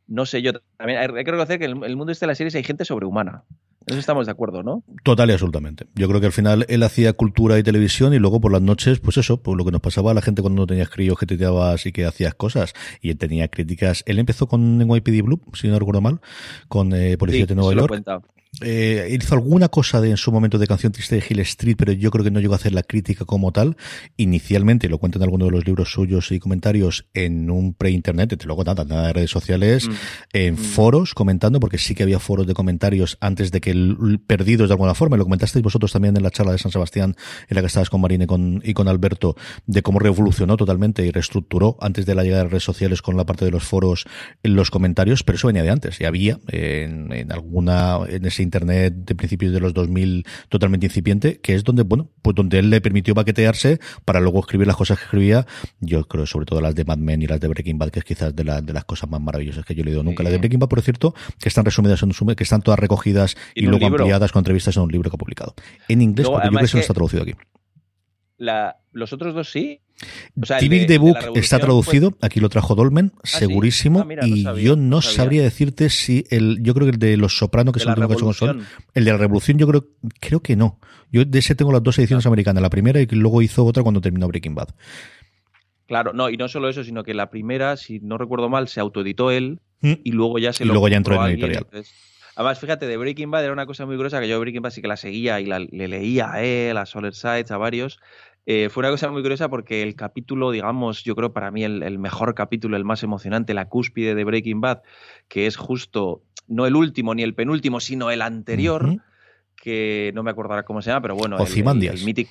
no sé, yo también hay que reconocer que en el mundo este de las series hay gente sobrehumana. Eso estamos de acuerdo, ¿no? Total y absolutamente. Yo creo que al final él hacía cultura y televisión y luego por las noches, pues eso, pues lo que nos pasaba a la gente cuando no tenías críos que tuiteabas y que hacías cosas. Y él tenía críticas. Él empezó con NYPD Blue, si no recuerdo mal, con eh, Policía Sí, de Nueva York. Eh, hizo alguna cosa de, en su momento de canción triste de Hill Street, pero yo creo que no llegó a hacer la crítica como tal. Inicialmente, lo cuento en alguno de los libros suyos y comentarios, en un pre-internet, desde luego nada, nada de redes sociales, Mm. en foros comentando, porque sí que había foros de comentarios antes de que el, el perdidos de alguna forma, lo comentasteis vosotros también en la charla de San Sebastián, en la que estabas con Marine y con, y con Alberto, de cómo revolucionó totalmente y reestructuró antes de la llegada de las redes sociales con la parte de los foros en los comentarios, pero eso venía de antes, y había en, en alguna, en ese internet de principios de los 2000 totalmente incipiente, que es donde, bueno, pues donde él le permitió baquetearse para luego escribir las cosas que escribía, yo creo sobre todo las de Mad Men y las de Breaking Bad, que es quizás de, la- de las cosas más maravillosas que yo he leído nunca. Sí. La de Breaking Bad, por cierto, que están resumidas en un que están todas recogidas y, luego ampliadas con entrevistas en un libro que ha publicado. En inglés, Luego, porque yo creo que además eso no que- está traducido aquí. La- los otros dos sí. O sea, de- the de Book está traducido, aquí lo trajo Dolmen, sí? segurísimo, Ah, mira, no y sabía, yo no sabría decirte si el, yo creo que el de Los Sopranos, que es el último que ha hecho con Sol, el de la Revolución yo creo, creo que no. Yo de ese tengo las dos ediciones Ah. americanas, la primera y luego hizo otra cuando terminó Breaking Bad. Claro, no, y no solo eso, sino que la primera, si no recuerdo mal, se autoeditó él Mm. y luego ya se Y lo luego ya entró en editorial. entonces- Además, fíjate, de Breaking Bad era una cosa muy gruesa que yo Breaking Bad sí que la seguía y la, le leía a él, a Solar Sides, a varios. Eh, fue una cosa muy curiosa porque el capítulo, digamos, yo creo para mí el, el, mejor capítulo, el más emocionante, la cúspide de Breaking Bad, que es justo, no el último ni el penúltimo, sino el anterior, uh -huh. que no me acordará cómo se llama, pero bueno, Ozymandias. el, el, el mítico...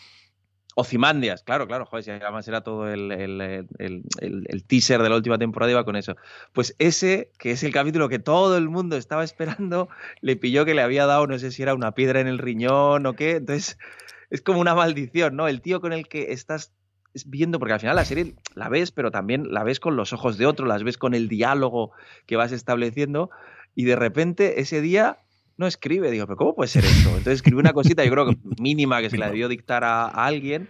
Ozymandias, claro, claro, joder, si además era todo el, el, el, el, teaser de la última temporada iba con eso. Pues ese, que es el capítulo que todo el mundo estaba esperando, le pilló que le había dado, no sé si era una piedra en el riñón o qué, entonces es como una maldición, ¿no? El tío con el que estás viendo, porque al final la serie la ves, pero también la ves con los ojos de otro, las ves con el diálogo que vas estableciendo, y de repente ese día no escribe. Digo, pero ¿cómo puede ser esto? Entonces escribe una cosita, yo creo que mínima, que se la debió dictar a, a alguien,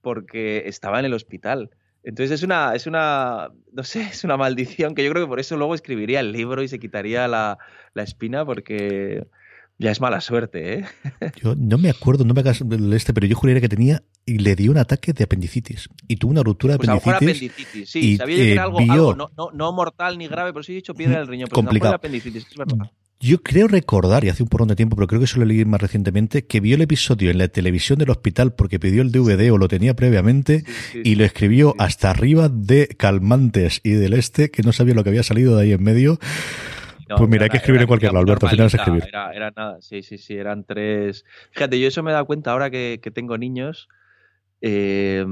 porque estaba en el hospital. Entonces es una, es una, no sé, es una maldición que yo creo que por eso luego escribiría el libro y se quitaría la, la espina, porque ya es mala suerte, ¿eh? [laughs] Yo no me acuerdo, no me hagas este, pero yo juraría que tenía y le dio un ataque de apendicitis y tuvo una ruptura de pues apendicitis. apendicitis. Sí, y, sabía yo que era algo, vio, algo no, no, no, mortal ni grave, pero sí he dicho piedra en el riñón. Pero complicado. No apendicitis, es verdad. Yo creo recordar, y hace un porrón de tiempo, pero creo que eso lo leí más recientemente, que vio el episodio en la televisión del hospital porque pidió el DVD o lo tenía previamente Sí, sí, y lo escribió sí. hasta arriba de Calmantes y del Este, que no sabía lo que había salido de ahí en medio. No, Pues mira, hay que escribir en cualquier lado, Alberto, al final es escribir. Era, era nada, sí, sí, sí, eran tres. Fíjate, yo eso me he dado cuenta ahora que, que tengo niños. eh,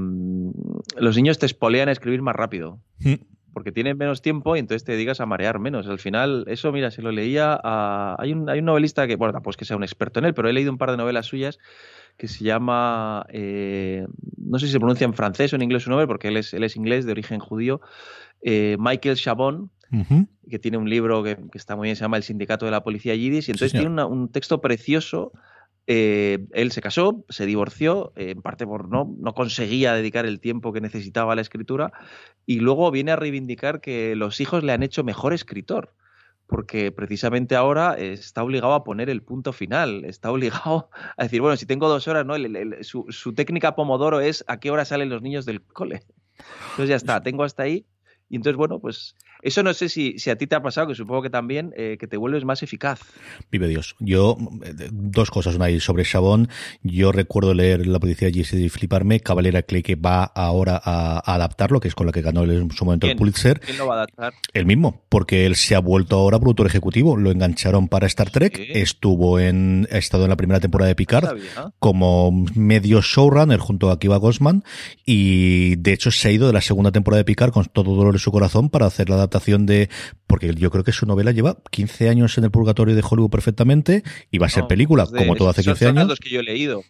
los niños te espolean a escribir más rápido. Mm. Porque tienen menos tiempo y entonces te digas a marear menos. Al final, eso, mira, se lo leía a. Hay un, hay un novelista que, bueno, tampoco es que sea un experto en él, pero he leído un par de novelas suyas que se llama. eh, no sé si se pronuncia en francés o en inglés su nombre, porque él es, él es inglés de origen judío. eh, Michael Chabon, Ujú. que tiene un libro que, que está muy bien, se llama El Sindicato de la Policía Yiddish, y entonces señor. tiene una- un texto precioso. eh, él se casó, se divorció, eh, en parte por no, no conseguía dedicar el tiempo que necesitaba a la escritura, y luego viene a reivindicar que los hijos le han hecho mejor escritor, porque precisamente ahora está obligado a poner el punto final, está [laughs] obligado a decir, bueno, si tengo dos horas, ¿no? El- el- su, su técnica Pomodoro es a qué hora salen los niños del cole. Entonces ya está, tengo hasta ahí. Y entonces, bueno, pues eso no sé si, si a ti te ha pasado, que supongo que también, eh, que te vuelves más eficaz. Vive Dios. Yo, eh, dos cosas. Una ahí sobre Chabón. Yo recuerdo leer La policía de y fliparme. Cabalera Clay que va ahora a, a adaptarlo, que es con la que ganó en su momento el. Pulitzer. ¿Quién lo va a adaptar? El mismo, porque él se ha vuelto ahora productor ejecutivo. Lo engancharon para Star Trek. Sí. Estuvo en, ha estado en la primera temporada de Picard como medio showrunner junto a Akiva Gosman y de hecho se ha ido de la segunda temporada de Picard con todo dolor en su corazón para hacer la adaptación de porque yo creo que su novela lleva 15 años en el purgatorio de Hollywood perfectamente y va a ser No, película pues de- como todo hace son- 15 son años dos que yo he leído.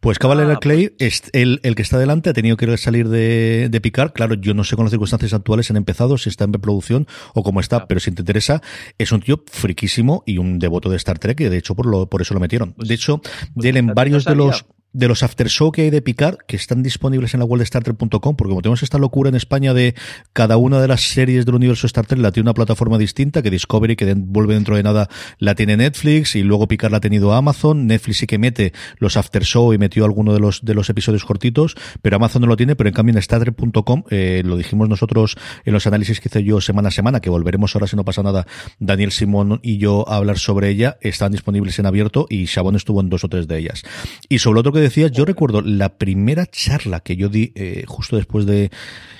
pues Cavalera Ah, Clay, es el, el que está delante, ha tenido que salir de, de picar. Claro, yo no sé con las circunstancias actuales han empezado, si está en preproducción o cómo está, pero si te interesa, es un tío friquísimo y un devoto de Star Trek, y de hecho por, lo, por eso lo metieron. Pues- de hecho, pues de él en no varios de los de los after show que hay de Picard, que están disponibles en la web de porque como tenemos esta locura en España de cada una de las series del universo Star Trek la tiene una plataforma distinta, que Discovery, que vuelve dentro de nada, la tiene Netflix, y luego Picard la ha tenido Amazon, Netflix sí que mete los after show y metió alguno de los, de los episodios cortitos, pero Amazon no lo tiene, pero en cambio en StarTrek.com, eh, lo dijimos nosotros en los análisis que hice yo semana a semana, que volveremos ahora si no pasa nada, Daniel Simón y yo a hablar sobre ella, están disponibles en abierto y Chabón estuvo en dos o tres de ellas. Y sobre otro que decías, yo recuerdo la primera charla que yo di eh, justo después de,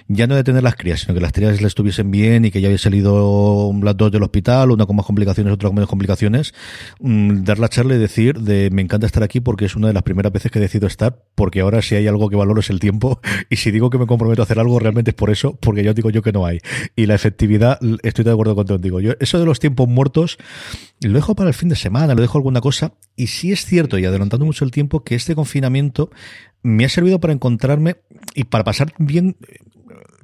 ya no de tener las crías, sino que las crías le estuviesen bien y que ya había salido las dos del hospital, una con más complicaciones, otra con menos complicaciones, mm, dar la charla y decir de me encanta estar aquí porque es una de las primeras veces que decido estar, porque ahora si hay algo que valoro es el tiempo [laughs] y si digo que me comprometo a hacer algo realmente es por eso, porque yo digo yo que no hay. Y la efectividad, estoy de acuerdo contigo. Yo, eso de los tiempos muertos, lo dejo para el fin de semana, lo dejo alguna cosa. Y sí es cierto, y adelantando mucho el tiempo, que este confinamiento me ha servido para encontrarme y para pasar bien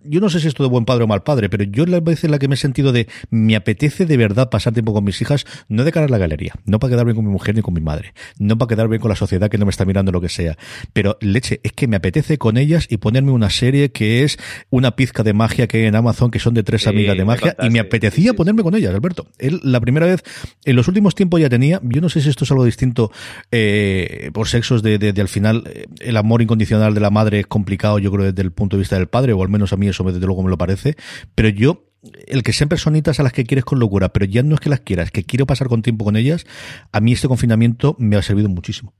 yo no sé si esto de buen padre o mal padre, pero yo la vez en la que me he sentido de me apetece de verdad pasar tiempo con mis hijas, no de cara a la galería, no para quedar bien con mi mujer ni con mi madre, no para quedar bien con la sociedad que no me está mirando lo que sea, pero leche, es que me apetece con ellas y ponerme una serie que es una pizca de magia que hay en Amazon, que son de tres Sí, amigas de magia, y me apetecía sí, sí, ponerme con ellas, Alberto. Él, la primera vez, en los últimos tiempos ya tenía, yo no sé si esto es algo distinto eh, por sexos de, de, de al final, eh, el amor incondicional de la madre es complicado, yo creo, desde el punto de vista del padre, o al menos a mí eso desde luego me lo parece, pero yo el que sean personitas a las que quieres con locura, pero ya no es que las quieras, que quiero pasar con tiempo con ellas, a mí este confinamiento me ha servido muchísimo.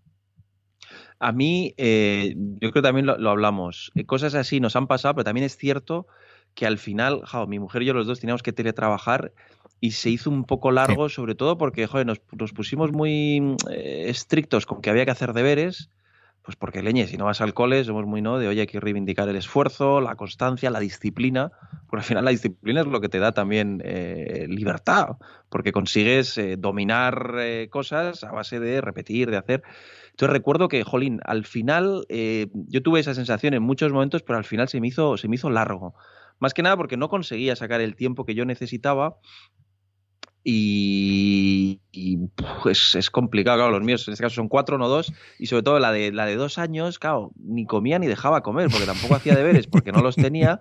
A mí, eh, yo creo que también lo, hablamos, eh, cosas así nos han pasado, pero también es cierto que al final, mi mujer y yo los dos teníamos que teletrabajar y se hizo un poco largo, sobre todo porque joder, nos, pusimos muy eh, estrictos con que había que hacer deberes pues porque leñe, si no vas al cole, somos muy no de oye, hay que reivindicar el esfuerzo, la constancia, la disciplina, porque al final la disciplina es lo que te da también eh, libertad, porque consigues eh, dominar eh, cosas a base de repetir, de hacer. Entonces recuerdo que, jolín, al final yo tuve esa sensación en muchos momentos, pero al final se me hizo, se me hizo largo. Más que nada porque no conseguía sacar el tiempo que yo necesitaba y, pues es complicado, claro, los míos en este caso son cuatro, no dos, y sobre todo la de, la de dos años, claro, ni comía ni dejaba comer, porque tampoco hacía deberes, porque no los tenía,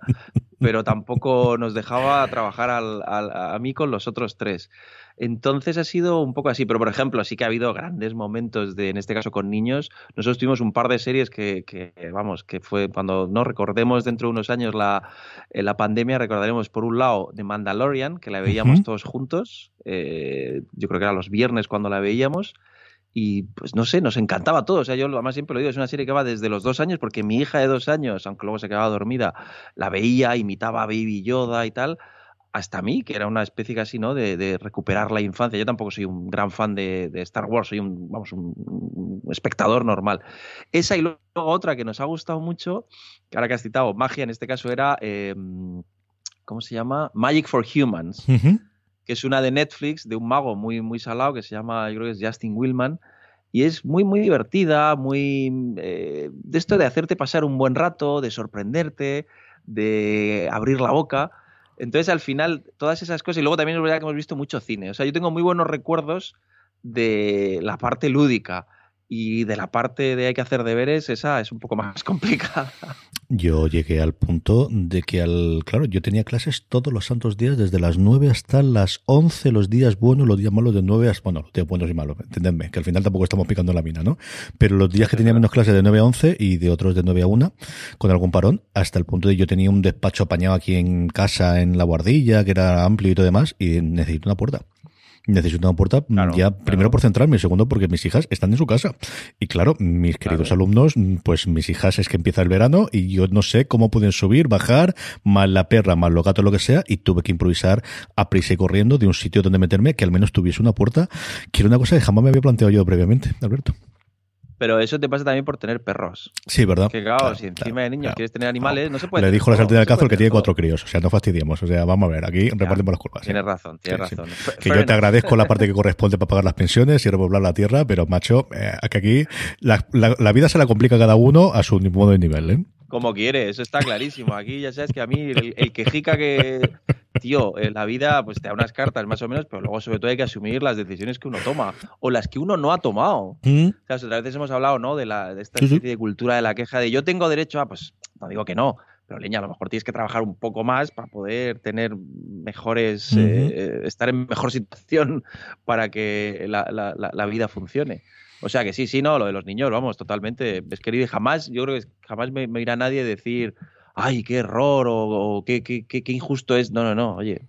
pero tampoco nos dejaba trabajar al, a mí con los otros tres. Entonces ha sido un poco así, pero por ejemplo, sí que ha habido grandes momentos de, en este caso con niños. Nosotros tuvimos un par de series que, que vamos, que fue cuando no recordemos dentro de unos años la, eh, la pandemia, recordaremos por un lado de Mandalorian, que la veíamos todos juntos. Eh, yo creo que era los viernes cuando la veíamos y pues no sé, nos encantaba todo. O sea, yo además siempre lo digo, es una serie que va desde los dos años, porque mi hija de dos años, aunque luego se quedaba dormida, la veía, imitaba a Baby Yoda y tal, hasta mí, que era una especie casi, ¿no? De, recuperar la infancia. Yo tampoco soy un gran fan de, Star Wars, soy un, vamos, un, espectador normal. Esa y luego otra que nos ha gustado mucho, que ahora que has citado, magia en este caso era, em, ¿cómo se llama? Magic for Humans, que es una de Netflix, de un mago muy, muy salado, que se llama, yo creo que es Justin Willman, y es muy, muy divertida, muy... Eh, de esto de hacerte pasar un buen rato, de sorprenderte, de abrir la boca entonces, al final, todas esas cosas, y luego también es verdad que hemos visto mucho cine. O sea, yo tengo muy buenos recuerdos de la parte lúdica y de la parte de hay que hacer deberes, esa es un poco más [laughs] complicada. Yo llegué al punto de que al, claro, yo tenía clases todos los santos días, desde las 9 hasta las 11, los días buenos, los días malos, de 9 hasta, bueno, los días buenos y malos, entendedme, que al final tampoco estamos picando la mina, ¿no? Pero los días que tenía menos clases de 9 a 11 y de otros de 9 a 1, con algún parón, hasta el punto de yo tenía un despacho apañado aquí en casa, en la guardilla, que era amplio y todo demás, y necesito una puerta necesito una puerta ya primero por centrarme, segundo porque mis hijas están en su casa. Y claro, mis queridos alumnos, pues mis hijas es que empieza el verano y yo no sé cómo pueden subir, bajar, más la perra, más los gatos, lo que sea, y tuve que improvisar a prisa y corriendo de un sitio donde meterme que al menos tuviese una puerta, que era una cosa que jamás me había planteado yo previamente, Alberto. Pero eso te pasa también por tener perros. Sí, ¿verdad? Que claro, si encima de niños quieres tener animales, no se puede. Le dijo la del cazo el que tiene cuatro críos. O sea, no fastidiemos. O sea, vamos a ver, aquí repartimos las curvas. Tienes razón, tienes razón. Que yo te agradezco la parte que [laughs] corresponde para pagar las pensiones y repoblar la tierra, pero macho, eh, que aquí la, la, vida se la complica cada uno a su modo de nivel, ¿eh? Como quiere, eso está clarísimo. Aquí ya sabes que a mí el, el quejica que, tío, en la vida pues te da unas cartas más o menos, pero luego sobre todo hay que asumir las decisiones que uno toma o las que uno no ha tomado. Mm. O sea, otras veces hemos hablado, ¿no? De, la, de esta especie de cultura de la queja de yo tengo derecho a, pues no digo que no, pero leña, a lo mejor tienes que trabajar un poco más para poder tener mejores, eh, estar en mejor [laughs] situación para que la, la, la vida funcione. O sea que sí, sí, no, lo de los niños, vamos, totalmente. Es querido jamás, yo creo que jamás me, irá nadie decir, ay, qué error o, qué, qué, qué, injusto es. No, no, no, oye,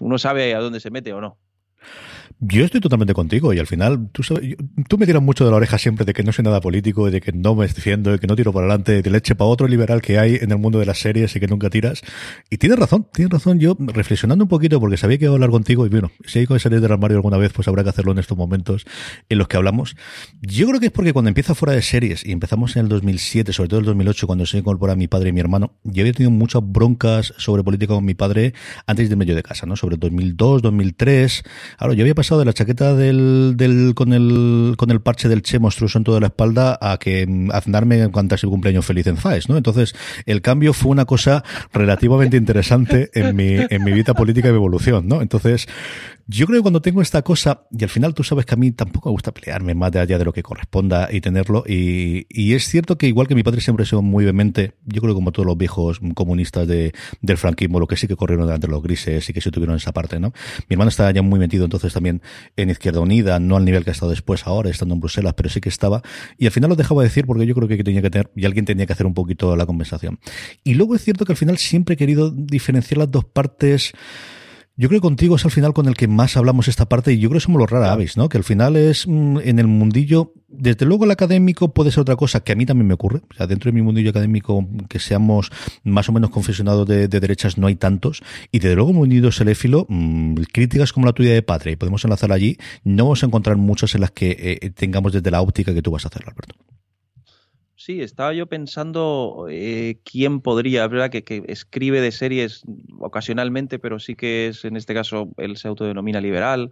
uno sabe a dónde se mete o no. Yo estoy totalmente contigo y al final tú, sabes, tú me tiras mucho de la oreja siempre de que no soy nada político, de que no me defiendo, de que no tiro para adelante, de leche para otro liberal que hay en el mundo de las series y que nunca tiras. Y tienes razón, tienes razón. Yo reflexionando un poquito porque sabía que iba a hablar contigo y bueno, si hay que salir del armario alguna vez, pues habrá que hacerlo en estos momentos en los que hablamos. Yo creo que es porque cuando empieza fuera de series y empezamos en el 2007, sobre todo el 2008, cuando se incorpora mi padre y mi hermano, yo había tenido muchas broncas sobre política con mi padre antes de medio de casa, ¿no? Sobre el 2002, 2003. Ahora, yo había pasado de la chaqueta del, del, con el, con el parche del Che monstruoso en toda la espalda a que, a darme en cuanto el cumpleaños feliz en Faes, ¿no? Entonces, el cambio fue una cosa relativamente interesante en mi, en mi vida política y mi evolución, ¿no? Entonces, Yo creo que cuando tengo esta cosa, y al final tú sabes que a mí tampoco me gusta pelearme más de allá de lo que corresponda y tenerlo, y, y es cierto que igual que mi padre siempre ha sido muy vehemente, yo creo que como todos los viejos comunistas de, del franquismo, lo que sí que corrieron delante de los grises y que se tuvieron esa parte, ¿no? Mi hermano estaba ya muy metido entonces también en Izquierda Unida, no al nivel que ha estado después ahora, estando en Bruselas, pero sí que estaba, y al final lo dejaba decir porque yo creo que tenía que tener, y alguien tenía que hacer un poquito la compensación. Y luego es cierto que al final siempre he querido diferenciar las dos partes, yo creo que contigo es al final con el que más hablamos esta parte y yo creo que somos los rara avis, ¿no? Que al final es mm, en el mundillo, desde luego el académico puede ser otra cosa que a mí también me ocurre. O sea, dentro de mi mundillo académico que seamos más o menos confesionados de, derechas no hay tantos. Y desde luego mundillo seléfilo, mmm, críticas como la tuya de Patria y podemos enlazar allí, no vamos a encontrar muchas en las que eh, tengamos desde la óptica que tú vas a hacer, Alberto. Sí, estaba yo pensando eh, quién podría, verdad que, que, escribe de series ocasionalmente, pero sí que es, en este caso, él se autodenomina liberal,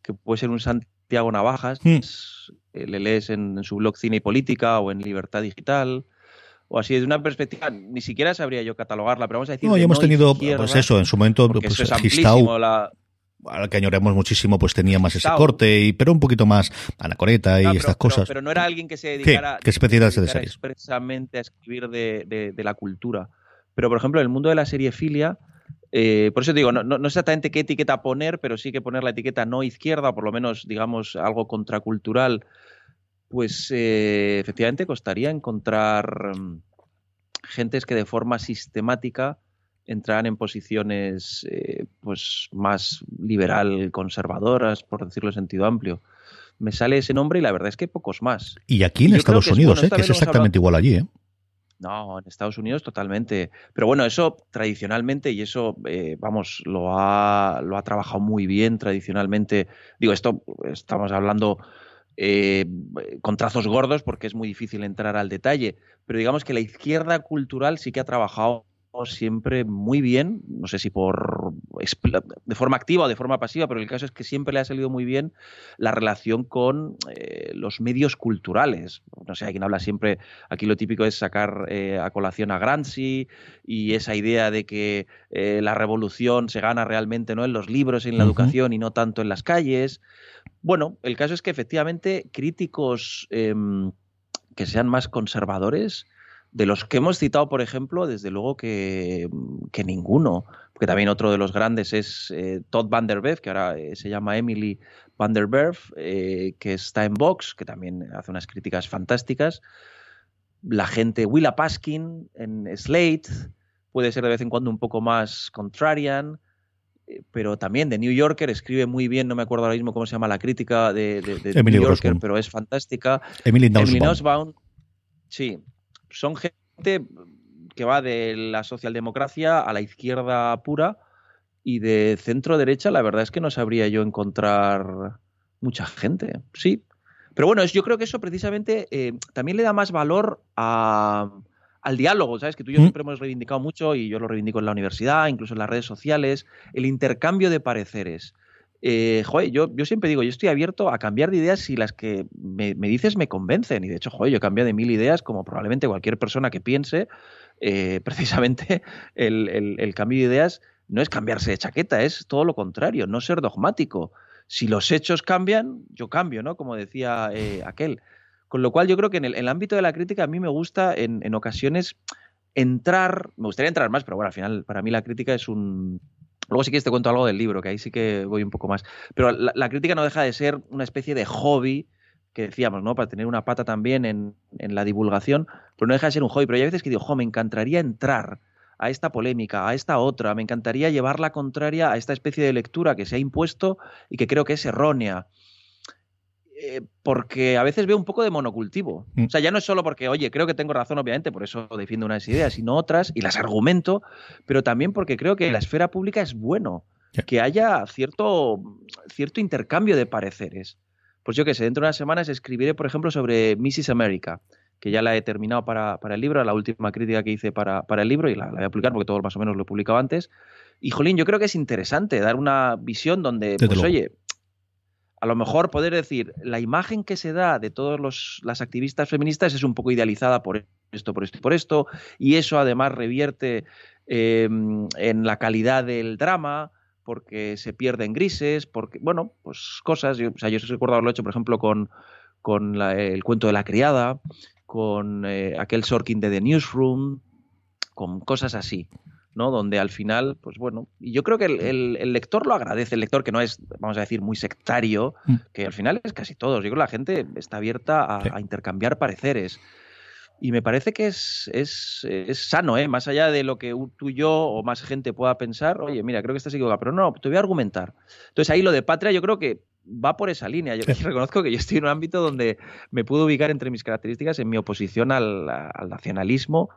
que puede ser un Santiago Navajas, mm. le lees en, en, su blog Cine y Política o en Libertad Digital. O así, desde una perspectiva, ni siquiera sabría yo catalogarla, pero vamos a decir. No, ya hemos no tenido, izquierda, pues eso, en su momento, pues, es Gistau, la, al que añoremos muchísimo, pues tenía más ese corte, y, pero un poquito más anacoreta y no, estas cosas. Pero, pero, no era alguien que se dedicara, que especializarse de series. expresamente a escribir de, de, de, la cultura. Pero, por ejemplo, en el mundo de la seriefilia, eh, por eso digo, no, no, no, exactamente qué etiqueta poner, pero sí que poner la etiqueta no izquierda, o por lo menos, digamos, algo contracultural, pues eh, efectivamente costaría encontrar um, gentes que de forma sistemática entraran en posiciones eh, pues más liberal conservadoras, por decirlo en sentido amplio. Me sale ese nombre y la verdad es que pocos más. Y aquí en Estados Unidos, es, bueno, eh, que es exactamente igual allí. ¿eh? No, en Estados Unidos totalmente. Pero bueno, eso tradicionalmente, y eso, eh, vamos, lo ha, lo ha trabajado muy bien tradicionalmente. Digo, esto estamos hablando eh, con trazos gordos porque es muy difícil entrar al detalle, pero digamos que la izquierda cultural sí que ha trabajado siempre muy bien, no sé si por de forma activa o de forma pasiva, pero el caso es que siempre le ha salido muy bien la relación con eh, los medios culturales. No sé, hay quien habla siempre, aquí lo típico es sacar eh, a colación a Gramsci y esa idea de que eh, la revolución se gana realmente no en los libros, en la uh -huh. educación y no tanto en las calles. Bueno, el caso es que efectivamente críticos em, que sean más conservadores, de los que hemos citado, por ejemplo, desde luego que, que ninguno, porque también otro de los grandes es eh, Todd Van Der Beef, que ahora eh, se llama Emily Van Der Beef, eh, que está en Vox, que también hace unas críticas fantásticas. La gente, Willa Paskin en Slate, puede ser de vez en cuando un poco más contrarian, pero también de New Yorker escribe muy bien, no me acuerdo ahora mismo cómo se llama la crítica de, de, de New Yorker, pero es fantástica. Emily Nussbaum sí, son gente que va de la socialdemocracia a la izquierda pura y de centro derecha, la verdad es que no sabría yo encontrar mucha gente. Sí. Pero bueno, yo creo que eso precisamente eh, también le da más valor a, al diálogo, ¿sabes? Que tú y yo Mm. siempre hemos reivindicado mucho y yo lo reivindico en la universidad, incluso en las redes sociales, el intercambio de pareceres. Eh, joder, yo, yo siempre digo, yo estoy abierto a cambiar de ideas si las que me, me dices me convencen. Y de hecho, joder, yo he cambiado de mil ideas, como probablemente cualquier persona que piense. Eh, [laughs] precisamente el, el, cambio de ideas no es cambiarse de chaqueta, es todo lo contrario, no ser dogmático. Si los hechos cambian, yo cambio, ¿no? Como decía eh, aquel. Con lo cual yo creo que en el, en el, ámbito de la crítica a mí me gusta en, en, ocasiones entrar, me gustaría entrar más, pero bueno, al final para mí la crítica es un... Luego sí que te cuento algo del libro, que ahí sí que voy un poco más. Pero la, la crítica no deja de ser una especie de hobby que decíamos, ¿no? Para tener una pata también en, en, la divulgación, pero no deja de ser un hobby. Pero hay veces que digo, jo, me encantaría entrar a esta polémica, a esta otra, me encantaría llevar la contraria a esta especie de lectura que se ha impuesto y que creo que es errónea. Eh, porque a veces veo un poco de monocultivo. Mm. O sea, ya no es solo porque, oye, creo que tengo razón, obviamente, por eso defiendo unas ideas, sino otras y las argumento, pero también porque creo que la esfera pública es bueno, que haya cierto, cierto intercambio de pareceres. Pues yo que sé, dentro de unas semanas escribiré, por ejemplo, sobre Mrs. America, que ya la he terminado para, para el libro, la última crítica que hice para, para el libro, y la, la, voy a publicar porque todo más o menos lo he publicado antes. Y, Jolín, yo creo que es interesante dar una visión donde, pues, oye, a lo mejor poder decir, la imagen que se da de todas las activistas feministas es un poco idealizada por esto, por esto y por esto, y eso además revierte eh, en la calidad del drama, porque se pierde en grises, porque, bueno, pues cosas. Yo, o sea, yo recuerdo haberlo hecho, por ejemplo, con, con el cuento de la criada, con eh, aquel Sorkin de The Newsroom, con cosas así. ¿No? Donde al final, pues bueno, y yo creo que el, lector lo agradece, el lector que no es, vamos a decir, muy sectario, mm. que al final es casi todos. Yo creo que la gente está abierta a, intercambiar pareceres. Y me parece que es, es, es, sano, ¿eh? más allá de lo que tú y yo o más gente pueda pensar, oye, mira, creo que estás equivocado, pero no, te voy a argumentar. Entonces ahí lo de patria yo creo que va por esa línea. Yo [laughs] reconozco que yo estoy en un ámbito donde me puedo ubicar entre mis características en mi oposición al, al nacionalismo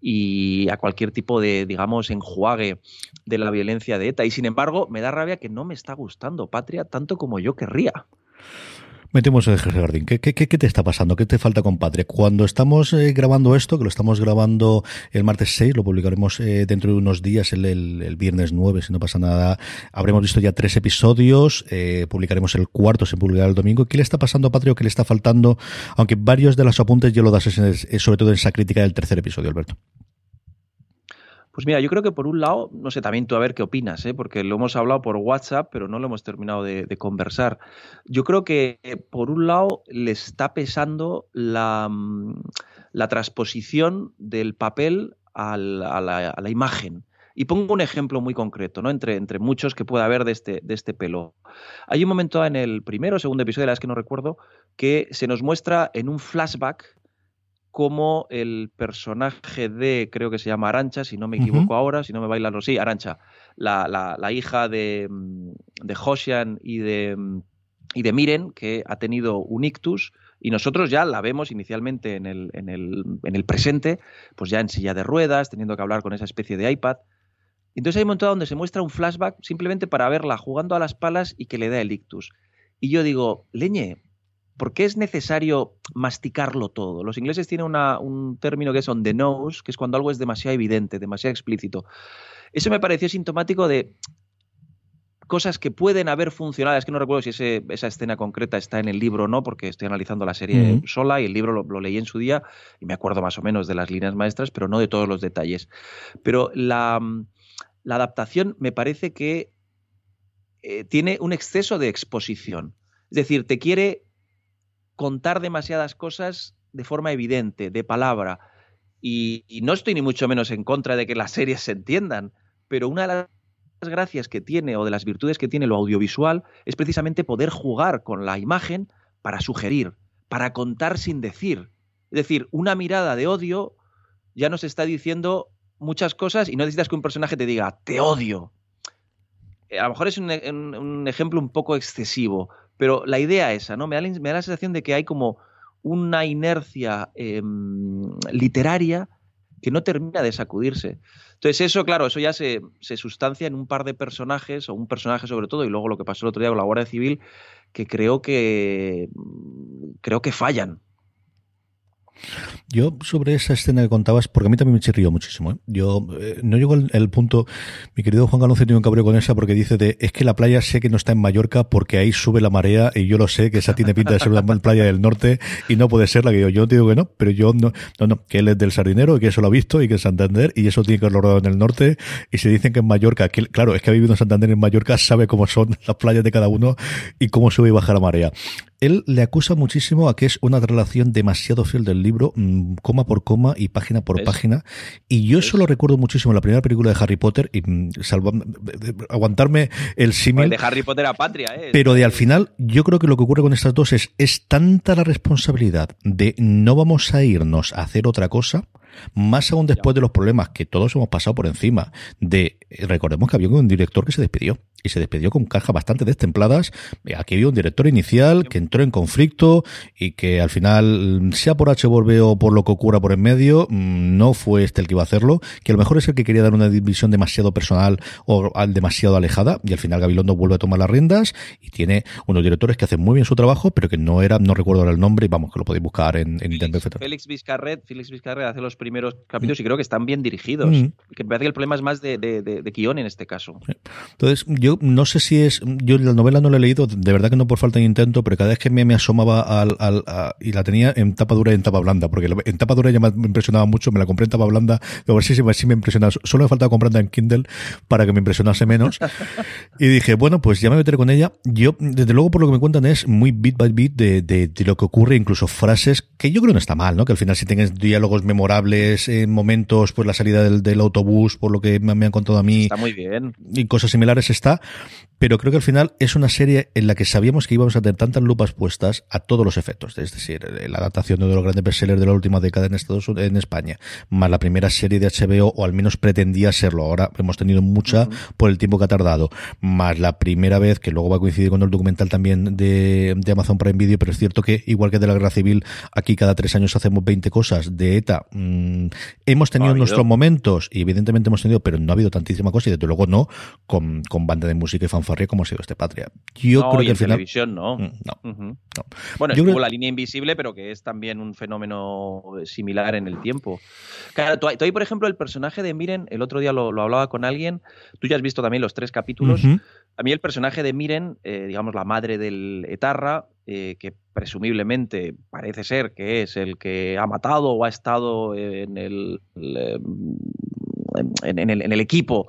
y a cualquier tipo de, digamos, enjuague de la violencia de ETA. Y sin embargo, me da rabia que no me está gustando Patria tanto como yo querría. Metemos el jardín. ¿Qué, ¿Qué, qué, te está pasando? ¿Qué te falta con Patria? Cuando estamos eh, grabando esto, que lo estamos grabando el martes 6, lo publicaremos eh, dentro de unos días, el, viernes 9, si no pasa nada, habremos visto ya tres episodios, eh, publicaremos el cuarto, se publicará el domingo. ¿Qué le está pasando a Patria o qué le está faltando? Aunque varios de los apuntes yo lo das sobre todo en esa crítica del tercer episodio, Alberto. Pues mira, yo creo que por un lado, no sé, también tú a ver qué opinas, ¿eh? porque lo hemos hablado por WhatsApp, pero no lo hemos terminado de, conversar. Yo creo que por un lado le está pesando la, mm, transposición del papel a la, imagen. Y pongo un ejemplo muy concreto, ¿no? Entre, entre muchos que pueda haber de este, de este pelo. Hay un momento en el primero o segundo episodio, la vez que no recuerdo, que se nos muestra en un flashback como el personaje de, creo que se llama Arancha, si no me equivoco ahora, si no me bailan los... Sí, Arancha, la, la, hija de, mm, de Hoshian y de, mm, y de Miren, que ha tenido un ictus, y nosotros ya la vemos inicialmente en el, en, el, en el presente, pues ya en silla de ruedas, teniendo que hablar con esa especie de iPad. Entonces hay un momento donde se muestra un flashback simplemente para verla jugando a las palas y que le da el ictus. Y yo digo, leñe, ¿por qué es necesario masticarlo todo? Los ingleses tienen un término que es on the nose, que es cuando algo es demasiado evidente, demasiado explícito. Eso me pareció sintomático de cosas que pueden haber funcionado. Es que no recuerdo si esa escena concreta está en el libro o no, porque estoy analizando la serie sola y el libro lo, leí en su día y me acuerdo más o menos de las líneas maestras, pero no de todos los detalles. Pero la, adaptación me parece que eh, tiene un exceso de exposición. Es decir, te quiere contar demasiadas cosas de forma evidente, de palabra. Y, no estoy ni mucho menos en contra de que las series se entiendan, pero una de las gracias que tiene o de las virtudes que tiene lo audiovisual es precisamente poder jugar con la imagen para sugerir, para contar sin decir. Es decir, una mirada de odio ya nos está diciendo muchas cosas y no necesitas que un personaje te diga, te odio. Eh, a lo mejor es un, un ejemplo un poco excesivo, pero la idea esa, ¿no? Me da, la, sensación de que hay como una inercia em, literaria que no termina de sacudirse. Entonces eso, claro, eso ya se, se, sustancia en un par de personajes, o un personaje sobre todo, y luego lo que pasó el otro día con la Guardia Civil, que creo que creo que fallan. Yo sobre esa escena que contabas, porque a mí también me chirrió muchísimo. ¿eh? Yo eh, no llego al, punto, mi querido Juan Galonce tiene un cabreo con esa porque dice de, es que la playa sé que no está en Mallorca porque ahí sube la marea y yo lo sé, que esa tiene pinta de ser una [laughs] playa del norte y no puede ser la que yo, yo digo que no, pero yo no, no, no, que él es del Sardinero y que eso lo ha visto y que es Santander y eso tiene que haberlo en el norte y se dicen que en Mallorca, que claro, es que ha vivido en Santander en Mallorca, sabe cómo son [laughs] las playas de cada uno y cómo sube y baja la marea él le acusa muchísimo a que es una relación demasiado fiel del libro, mm, coma por coma y página por página. Y yo eso lo recuerdo muchísimo en la primera película de Harry Potter y mm, aguantarme el símil. de Harry Potter a Patria, ¿eh? Pero de al final, yo creo que lo que ocurre con estas dos es, es tanta la responsabilidad de no vamos a irnos a hacer otra cosa, más aún después de los problemas que todos hemos pasado por encima de, recordemos que había un director que se despidió y se despidió con cajas bastante destempladas. Aquí había un director inicial que entró en conflicto y que al final, sea por H o por lo que ocurra por en medio, mm, no fue este el que iba a hacerlo, que a lo mejor es el que quería dar una división demasiado personal o demasiado alejada y al final Gabilondo vuelve a tomar las riendas y tiene unos directores que hacen muy bien su trabajo, pero que no era, no recuerdo ahora el nombre y vamos, que lo podéis buscar en, en Félix, Félix Vizcarret, Félix Vizcarret hace los primeros capítulos y creo que están bien dirigidos. Mm. Que me parece que el problema es más de, de, de, guion en este caso. Entonces, yo yo no sé si es, yo la novela no la he leído, de verdad que no por falta de intento, pero cada vez que me, me asomaba al, al y la tenía en tapa dura y en tapa blanda, porque en tapa dura ya me impresionaba mucho, me la compré en tapa blanda, luego sí, sí, sí me impresionaba, solo me faltaba comprarla en Kindle para que me impresionase menos, y dije, bueno, pues ya me meteré con ella, yo, desde luego por lo que me cuentan es muy bit by bit de, de, de lo que ocurre, incluso frases que yo creo no está mal, ¿no? Que al final si tengas diálogos memorables en momentos, pues la salida del, del autobús, por lo que me, me han contado a mí. Está muy bien. Y cosas similares está, pero creo que al final es una serie en la que sabíamos que íbamos a tener tantas lupas puestas a todos los efectos, es decir, la adaptación de uno de los grandes bestsellers de la última década en Estados Unidos, en España, más la primera serie de HBO, o al menos pretendía serlo, ahora hemos tenido mucha por el tiempo que ha tardado, más la primera vez, que luego va a coincidir con el documental también de, de Amazon Prime Video, pero es cierto que, igual que de la guerra civil, aquí cada tres años hacemos 20 cosas, de ETA, mmm, hemos tenido nuestros momentos, y evidentemente hemos tenido, pero no ha habido tantísima cosa, y desde luego no, con, con banda de música y fanfarria como ha sido este Patria. Yo no, creo y que en al final... televisión no. Mm, no, Uh -huh. no. Bueno, Yo estuvo creo- la línea invisible, pero que es también un fenómeno similar en el tiempo. Claro, tú, ahí, por ejemplo, el personaje de Miren, el otro día lo, lo hablaba con alguien, tú ya has visto también los tres capítulos. A mí el personaje de Miren, eh, digamos la madre del Etarra, eh, que presumiblemente parece ser que es el que ha matado o ha estado en el, el, en, en el, en el equipo,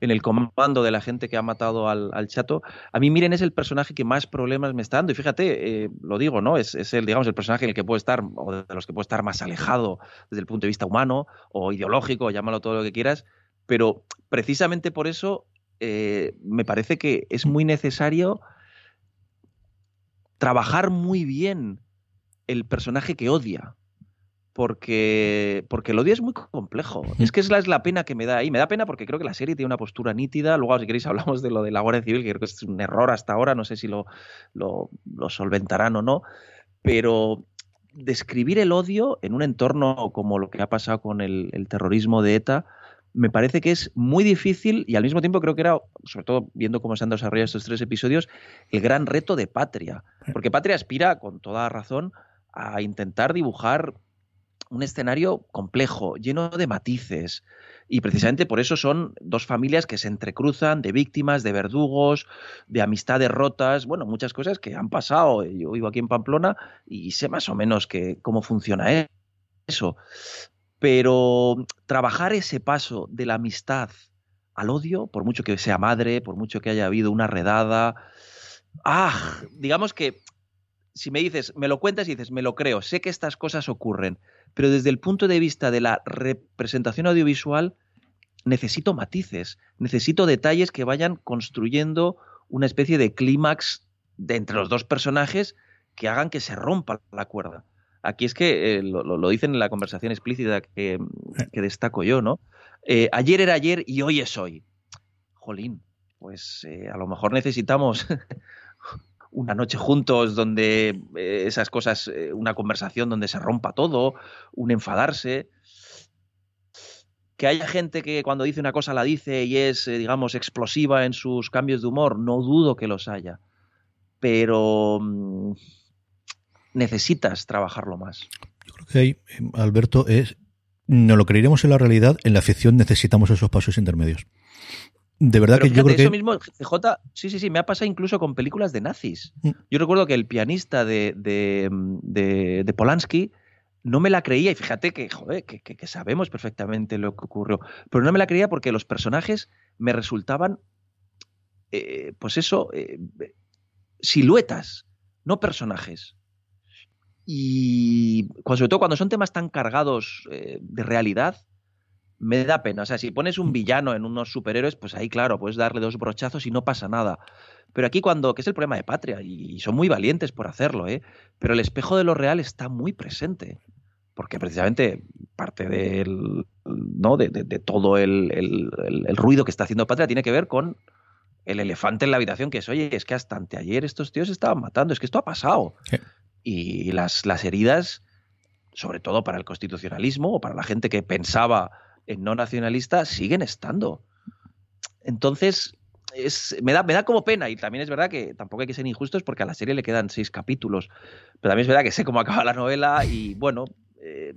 en el comando de la gente que ha matado al, al chato, a mí Miren es el personaje que más problemas me está dando. Y fíjate, eh, lo digo, ¿no? Es, es, el, digamos, el personaje en el que puedo estar, o de los que puedo estar más alejado desde el punto de vista humano o ideológico, llámalo todo lo que quieras, pero precisamente por eso eh, me parece que es muy necesario trabajar muy bien el personaje que odia. Porque, porque el odio es muy complejo. Es que es la, es la pena que me da ahí. Me da pena porque creo que la serie tiene una postura nítida. Luego, si queréis, [laughs] hablamos de lo de la Guardia Civil, que creo que es un error hasta ahora. No sé si lo, lo, lo solventarán o no. Pero describir el odio en un entorno como lo que ha pasado con el, el terrorismo de ETA, me parece que es muy difícil y al mismo tiempo creo que era, sobre todo viendo cómo se han desarrollado estos tres episodios, el gran reto de Patria. Porque Patria aspira, con toda razón, a intentar dibujar un escenario complejo, lleno de matices. Y precisamente por eso son dos familias que se entrecruzan, de víctimas, de verdugos, de amistades rotas, bueno, muchas cosas que han pasado. Yo vivo aquí en Pamplona y sé más o menos que, cómo funciona eso. Pero trabajar ese paso de la amistad al odio, por mucho que sea madre, por mucho que haya habido una redada, ah, digamos que si me dices, me lo cuentas y dices, me lo creo, sé que estas cosas ocurren, pero desde el punto de vista de la representación audiovisual, necesito matices, necesito detalles que vayan construyendo una especie de clímax de entre los dos personajes que hagan que se rompa la cuerda. Aquí es que eh, lo, lo, dicen en la conversación explícita que, que destaco yo, ¿no? Eh, ayer era ayer y hoy es hoy. Jolín, pues eh, a lo mejor necesitamos [laughs] una noche juntos donde eh, esas cosas, eh, una conversación donde se rompa todo, un enfadarse. Que haya gente que cuando dice una cosa la dice y es, eh, digamos, explosiva en sus cambios de humor, no dudo que los haya. Pero mmm, necesitas trabajarlo más. Yo creo que ahí, Alberto, es. No lo creeremos en la realidad, en la ficción necesitamos esos pasos intermedios. De verdad Pero que yo creo eso que. mismo, CJ, sí, sí, sí, me ha pasado incluso con películas de nazis. Mm. Yo recuerdo que el pianista de, de, de, de, Polanski no me la creía, y fíjate que, joder, que, que, que, sabemos perfectamente lo que ocurrió, pero no me la creía porque los personajes me resultaban, eh, pues eso, eh, siluetas, no personajes. Y sobre todo cuando son temas tan cargados eh, de realidad, me da pena. O sea, si pones un villano en unos superhéroes, pues ahí, claro, puedes darle dos brochazos y no pasa nada. Pero aquí cuando, que es el problema de Patria, y son muy valientes por hacerlo, ¿eh? Pero el espejo de lo real está muy presente. Porque precisamente parte del, ¿no? de, de, de todo el, el, el, ruido que está haciendo Patria tiene que ver con el elefante en la habitación, que es, oye, es que hasta anteayer estos tíos estaban matando, es que esto ha pasado. Sí. Y las, las heridas, sobre todo para el constitucionalismo o para la gente que pensaba en no nacionalista siguen estando. Entonces, es, me, da, me da como pena, y también es verdad que tampoco hay que ser injustos porque a la serie le quedan seis capítulos, pero también es verdad que sé cómo acaba la novela y bueno, eh,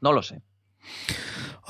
no lo sé.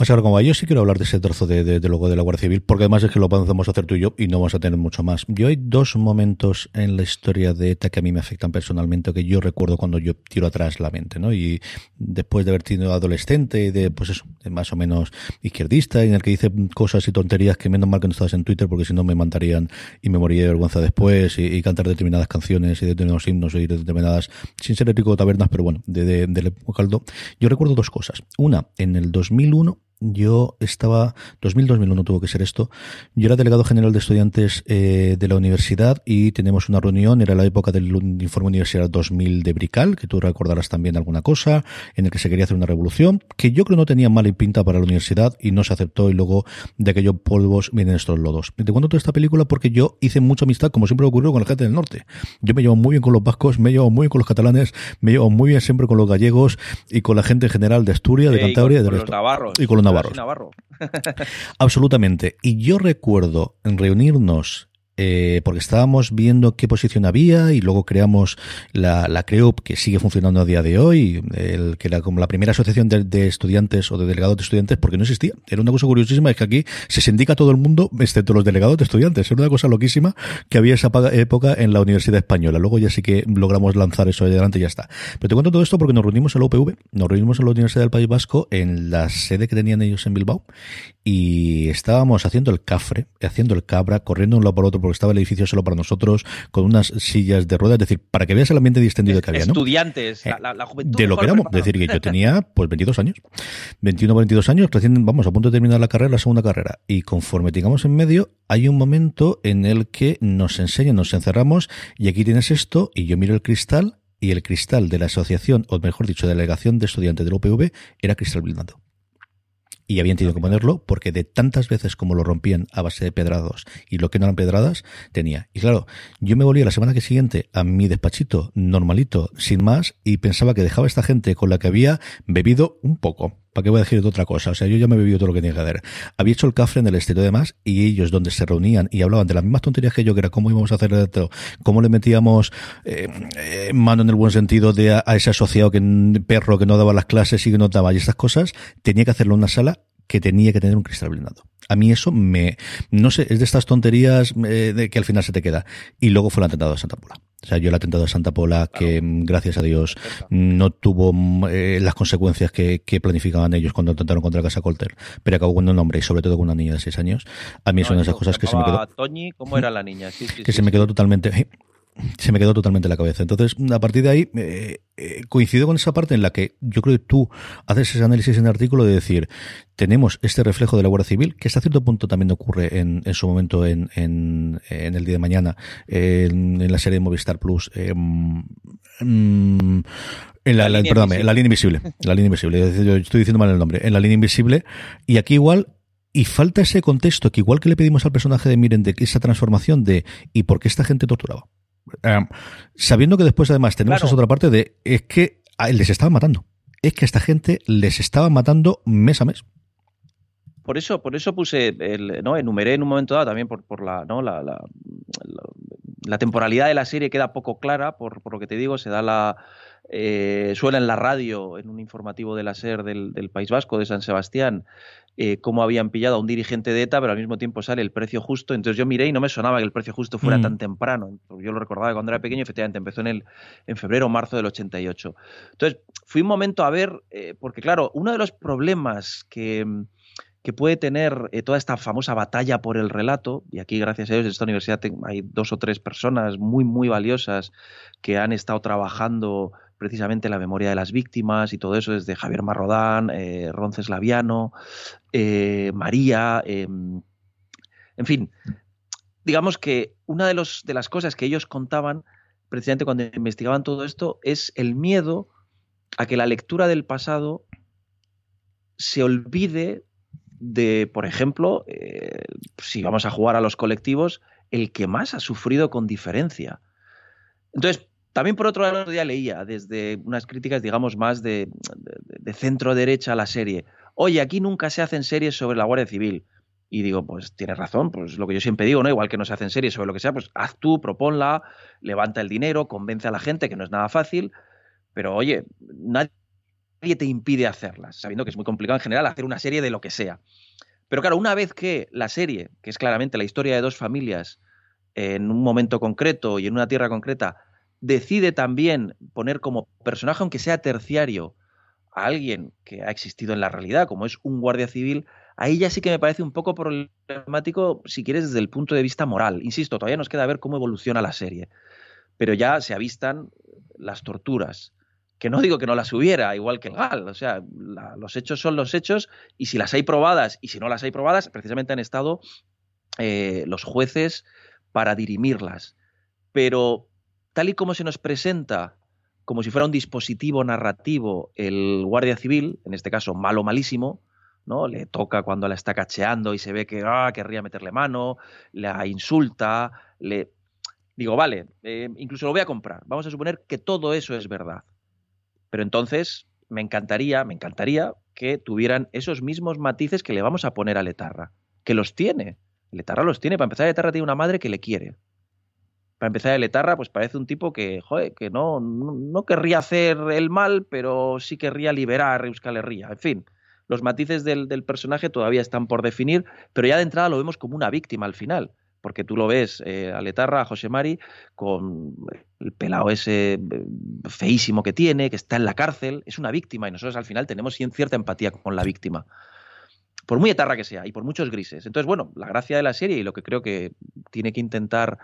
O sea, como yo sí quiero hablar de ese trozo de, de, de, luego de la Guardia Civil, porque además es que lo podemos hacer tú y yo y no vamos a tener mucho más. Yo hay dos momentos en la historia de ETA que a mí me afectan personalmente, que yo recuerdo cuando yo tiro atrás la mente, ¿no? Y después de haber sido adolescente y de, pues eso, más o menos izquierdista, en el que dice cosas y tonterías que menos mal que no estabas en Twitter, porque si no me mandarían y me moriría de vergüenza después, y, cantar determinadas canciones y determinados himnos y determinadas, sin ser ético tabernas, pero bueno, de, de, de, de caldo. Yo recuerdo dos cosas. Una, en el 2001, yo estaba, 2000-2001 tuvo que ser esto, yo era delegado general de estudiantes eh, de la universidad y tenemos una reunión, era la época del informe universidad 2000 de Brical, que tú recordarás también alguna cosa, en el que se quería hacer una revolución, que yo creo no tenía mala pinta para la universidad y no se aceptó y luego de aquellos polvos vienen estos lodos. Te cuento toda esta película porque yo hice mucha amistad, como siempre ocurrió con la gente del norte. Yo me llevo muy bien con los vascos, me llevo muy bien con los catalanes, me llevo muy bien siempre con los gallegos y con la gente en general de Asturias, de Cantabria y, con, de con los navarros. Y con los navarros. Navarro. [laughs] Absolutamente. Y yo recuerdo reunirnos eh, porque estábamos viendo qué posición había y luego creamos la, la que sigue funcionando a día de hoy, el, que era como la primera asociación de, estudiantes o de delegados de estudiantes porque no existía. Era una cosa curiosísima, es que aquí se sindica todo el mundo, excepto los delegados de estudiantes. Era una cosa loquísima que había esa época en la Universidad Española. Luego ya sí que logramos lanzar eso adelante y ya está. Pero te cuento todo esto porque nos reunimos en la UPV, nos reunimos en la Universidad del País Vasco en la sede que tenían ellos en Bilbao y estábamos haciendo el cafre, haciendo el cabra, corriendo un lado por otro porque estaba el edificio solo para nosotros, con unas sillas de ruedas, es decir, para que veas el ambiente distendido que había, ¿no? Estudiantes, la, la, la, juventud. De lo que éramos, es decir, que yo tenía pues 22 años, 21 22 años, recién vamos a punto de terminar la carrera, la segunda carrera, y conforme tengamos en medio, hay un momento en el que nos enseñan, nos encerramos, y aquí tienes esto, y yo miro el cristal, y el cristal de la asociación, o mejor dicho, delegación de estudiantes del UPV, era cristal blindado y habían tenido que ponerlo porque de tantas veces como lo rompían a base de pedrados y lo que no eran pedradas tenía. Y claro, yo me volví la semana que siguiente a mi despachito normalito, sin más, y pensaba que dejaba a esta gente con la que había bebido un poco. ¿Para qué voy a decir otra cosa? O sea, yo ya me he bebido todo lo que tenía que hacer. Había hecho el café en el estilo de más y ellos donde se reunían y hablaban de las mismas tonterías que yo, que era cómo íbamos a hacer esto, cómo le metíamos eh, eh, mano en el buen sentido de a, a, ese asociado que perro que no daba las clases y que no daba y estas cosas, tenía que hacerlo en una sala que tenía que tener un cristal blindado. A mí eso me, no sé, es de estas tonterías eh, de que al final se te queda. Y luego fue el atentado de Santa Pola. O sea, yo el atentado de Santa Pola, claro. que gracias a Dios no tuvo eh, las consecuencias que, que, planificaban ellos cuando atentaron contra la Casa Colter, pero acabó con un hombre y sobre todo con una niña de 6 años. A mí no, son esas cosas que se me quedó. Toñi, ¿cómo era la niña? Sí, sí, que sí, se me quedó totalmente se me quedó totalmente en la cabeza. Entonces, a partir de ahí, eh, eh, coincido con esa parte en la que yo creo que tú haces ese análisis en el artículo de decir, tenemos este reflejo de la Guardia Civil, que hasta cierto punto también ocurre en, en su momento en, en, en, el día de mañana, en, en la serie de Movistar Plus. Eh, en la, la, perdóname, en la línea invisible. La línea invisible. Yo estoy diciendo mal el nombre. En la línea invisible. Y aquí igual y falta ese contexto que igual que le pedimos al personaje de Miren de esa transformación de ¿y por qué esta gente torturaba? Um, sabiendo que después además tenemos claro. esa otra parte de es que les estaban matando. Es que a esta gente les estaban matando mes a mes. Por eso, por eso puse, el, ¿no? enumeré en un momento dado también por, por la, ¿no? La, la, la, la, temporalidad de la serie queda poco clara, por, por lo que te digo, se da la, eh, suena en la radio, en un informativo de la SER del, del País Vasco, de San Sebastián, eh, cómo habían pillado a un dirigente de ETA, pero al mismo tiempo sale el precio justo. Entonces yo miré y no me sonaba que el precio justo fuera mm. tan temprano. Yo lo recordaba cuando era pequeño, efectivamente empezó en, el, en febrero o marzo del 88. Entonces fui un momento a ver, eh, porque claro, uno de los problemas que que puede tener eh, toda esta famosa batalla por el relato, y aquí gracias a Dios en esta universidad hay dos o tres personas muy, muy valiosas que han estado trabajando precisamente la memoria de las víctimas y todo eso desde Javier Marrodán, eh, Ronceslaviano, eh, María, eh, en fin, digamos que una de las cosas que ellos contaban precisamente cuando investigaban todo esto es el miedo a que la lectura del pasado se olvide de, por ejemplo, eh, si vamos a jugar a los colectivos, el que más ha sufrido con diferencia. Entonces, también por otro lado, ya leía desde unas críticas, digamos, más de, de, de centro derecha a la serie. Oye, aquí nunca se hacen series sobre la Guardia Civil. Y digo, pues tienes razón, pues lo que yo siempre digo, ¿no? Igual que no se hacen series sobre lo que sea, pues haz tú, proponla, levanta el dinero, convence a la gente, que no es nada fácil, pero oye, nadie te impide hacerlas, sabiendo que es muy complicado en general hacer una serie de lo que sea. Pero claro, una vez que la serie, que es claramente la historia de dos familias en un momento concreto y en una tierra concreta, decide también poner como personaje, aunque sea terciario, a alguien que ha existido en la realidad, como es un guardia civil, ahí ya sí que me parece un poco problemático, si quieres, desde el punto de vista moral. Insisto, todavía nos queda ver cómo evoluciona la serie. Pero ya se avistan las torturas, que no digo que no las hubiera, igual que el GAL, o sea, los hechos son los hechos y si las hay probadas y si no las hay probadas, precisamente han estado eh, los jueces para dirimirlas. Pero tal y como se nos presenta, como si fuera un dispositivo narrativo, el guardia civil, en este caso malo malísimo, ¿no? Le toca cuando la está cacheando y se ve que ah, querría meterle mano, la insulta, le... Digo, vale, eh, incluso lo voy a comprar. Vamos a suponer que todo eso es verdad. Pero entonces me encantaría, me encantaría que tuvieran esos mismos matices que le vamos a poner a Letarra, que los tiene. Letarra los tiene. Para empezar, Letarra tiene una madre que le quiere. Para empezar, Letarra, pues parece un tipo que, que no, no, querría hacer el mal, pero sí querría liberar Euskal Herria. En fin, los matices del, del personaje todavía están por definir, pero ya de entrada lo vemos como una víctima al final porque tú lo ves eh, a Letarra, a José Mari, con el pelado ese eh, feísimo que tiene, que está en la cárcel, es una víctima y nosotros al final tenemos cierta empatía con la víctima. Por muy etarra que sea y por muchos grises. Entonces, bueno, la gracia de la serie y lo que creo que tiene que intentar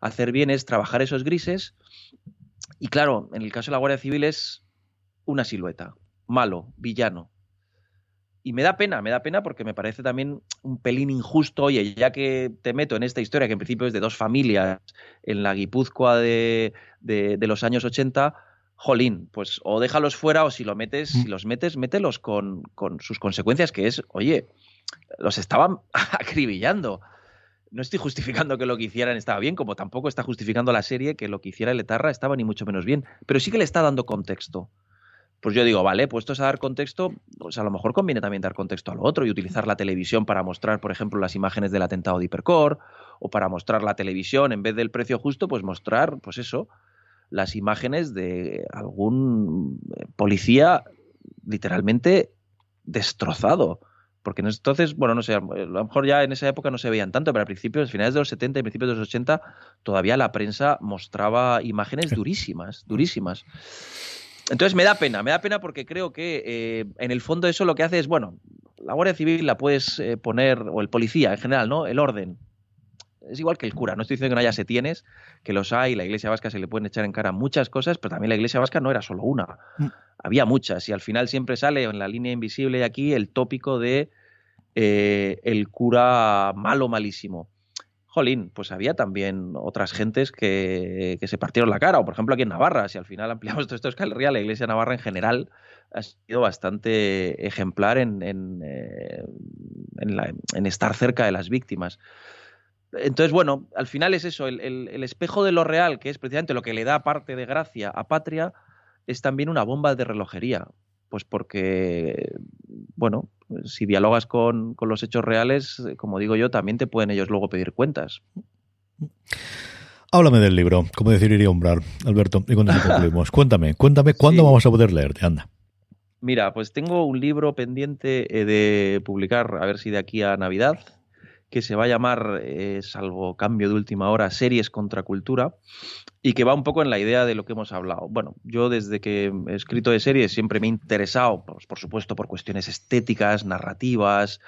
hacer bien es trabajar esos grises. Y claro, en el caso de la Guardia Civil es una silueta, malo, villano, y me da pena, me da pena porque me parece también un pelín injusto, oye, ya que te meto en esta historia que en principio es de dos familias en la Guipúzcoa de, de, los años 80, jolín, pues o déjalos fuera o si lo metes, si mm. los metes, mételos con, con sus consecuencias, que es, oye, los estaban [laughs] acribillando. No estoy justificando que lo que hicieran estaba bien, como tampoco está justificando la serie que lo que hiciera el Etarra estaba ni mucho menos bien, pero sí que le está dando contexto pues yo digo, vale, puestos a dar contexto, pues a lo mejor conviene también dar contexto a lo otro y utilizar la televisión para mostrar, por ejemplo, las imágenes del atentado de Hipercore, o para mostrar la televisión, en vez del precio justo, pues mostrar, pues eso, las imágenes de algún eh, policía literalmente destrozado. Porque entonces, bueno, no sé, a lo mejor ya en esa época no se veían tanto, pero a principios, a finales de los 70 y principios de los 80, todavía la prensa mostraba imágenes [laughs] durísimas, durísimas. Entonces me da pena, me da pena porque creo que eh, en el fondo eso lo que hace es, bueno, la Guardia Civil la puedes eh, poner, o el policía en general, ¿no? El orden. Es igual que el cura, no estoy diciendo que no haya setienes, que los hay, la Iglesia Vasca se le pueden echar en cara muchas cosas, pero también la Iglesia Vasca no era solo una, mm. había muchas, y al final siempre sale en la línea invisible aquí el tópico de eh, el cura malo, malísimo jolín, pues había también otras gentes que, se partieron la cara, o por ejemplo aquí en Navarra, si al final ampliamos todo esto es que la Iglesia Navarra en general ha sido bastante ejemplar en, en, eh, estar cerca de las víctimas. Entonces, bueno, al final es eso, el, el, espejo de lo real, que es precisamente lo que le da parte de gracia a Patria, es también una bomba de relojería. Pues porque, bueno, si dialogas con, los hechos reales, como digo yo, también te pueden ellos luego pedir cuentas. Háblame del libro, como decir iría umbrar, Alberto, y cuando concluimos. [laughs] cuéntame, cuéntame cuándo vamos a poder leerte, anda. Mira, pues tengo un libro pendiente eh, de publicar, a ver si de aquí a Navidad, que se va a llamar, eh, salvo cambio de última hora, Series contra Cultura, y que va un poco en la idea de lo que hemos hablado. Bueno, yo desde que he escrito de series siempre me he interesado, pues, por supuesto, por cuestiones estéticas, narrativas,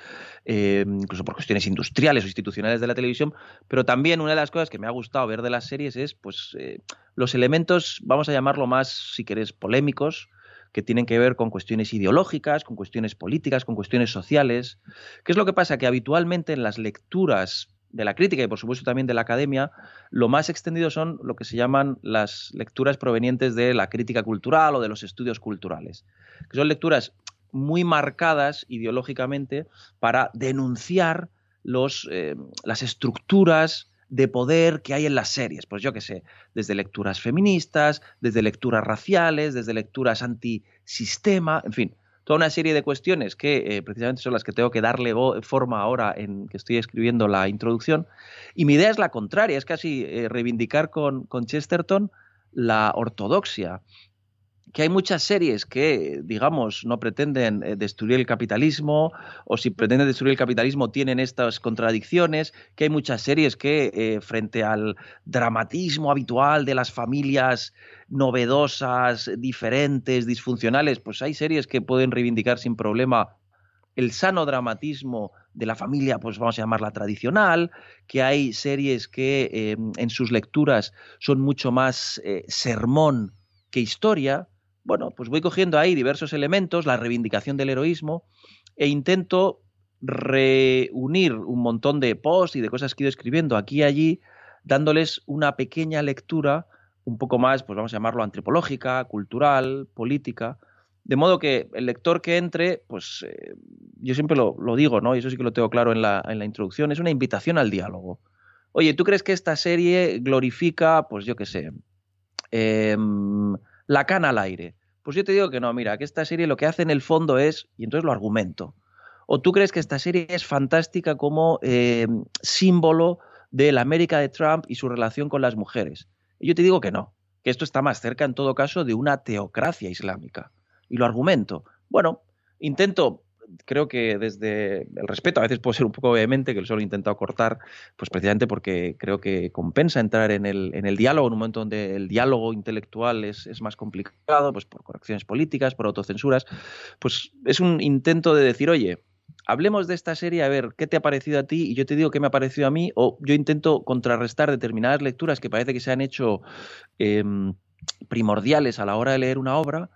eh, incluso por cuestiones industriales o institucionales de la televisión, pero también una de las cosas que me ha gustado ver de las series es pues, eh, los elementos, vamos a llamarlo más, si querés, polémicos, que tienen que ver con cuestiones ideológicas, con cuestiones políticas, con cuestiones sociales. ¿Qué es lo que pasa? Que habitualmente en las lecturas de la crítica y por supuesto también de la academia, lo más extendido son lo que se llaman las lecturas provenientes de la crítica cultural o de los estudios culturales, que son lecturas muy marcadas ideológicamente para denunciar los, eh, las estructuras de poder que hay en las series. Pues yo qué sé, desde lecturas feministas, desde lecturas raciales, desde lecturas antisistema, en fin, toda una serie de cuestiones que eh, precisamente son las que tengo que darle forma ahora en que estoy escribiendo la introducción. Y mi idea es la contraria, es casi eh, reivindicar con, con Chesterton la ortodoxia. Que hay muchas series que, digamos, no pretenden eh, destruir el capitalismo, o si pretenden destruir el capitalismo tienen estas contradicciones, que hay muchas series que, eh, frente al dramatismo habitual de las familias novedosas, diferentes, disfuncionales, pues hay series que pueden reivindicar sin problema el sano dramatismo de la familia, pues vamos a llamarla tradicional, que hay series que eh, en sus lecturas son mucho más sermón que historia, bueno, pues voy cogiendo ahí diversos elementos, la reivindicación del heroísmo, e intento reunir un montón de posts y de cosas que he ido escribiendo aquí y allí, dándoles una pequeña lectura un poco más, pues vamos a llamarlo antropológica, cultural, política, de modo que el lector que entre, pues eh, yo siempre lo, digo, ¿no? Y eso sí que lo tengo claro en la, en la introducción, es una invitación al diálogo. Oye, ¿tú crees que esta serie glorifica, pues yo qué sé, eh, la cana al aire. Pues yo te digo que no, mira, que esta serie lo que hace en el fondo es, y entonces lo argumento, o tú crees que esta serie es fantástica como eh, símbolo de la América de Trump y su relación con las mujeres. Y yo te digo que no, que esto está más cerca en todo caso de una teocracia islámica. Y lo argumento. Bueno, intento creo que desde el respeto, a veces puedo ser un poco vehemente, que lo solo he intentado cortar, pues precisamente porque creo que compensa entrar en el, en el diálogo, en un momento donde el diálogo intelectual es, es más complicado, pues por correcciones políticas, por autocensuras, pues es un intento de decir, oye, hablemos de esta serie, a ver qué te ha parecido a ti y yo te digo qué me ha parecido a mí, o yo intento contrarrestar determinadas lecturas que parece que se han hecho em, primordiales a la hora de leer una obra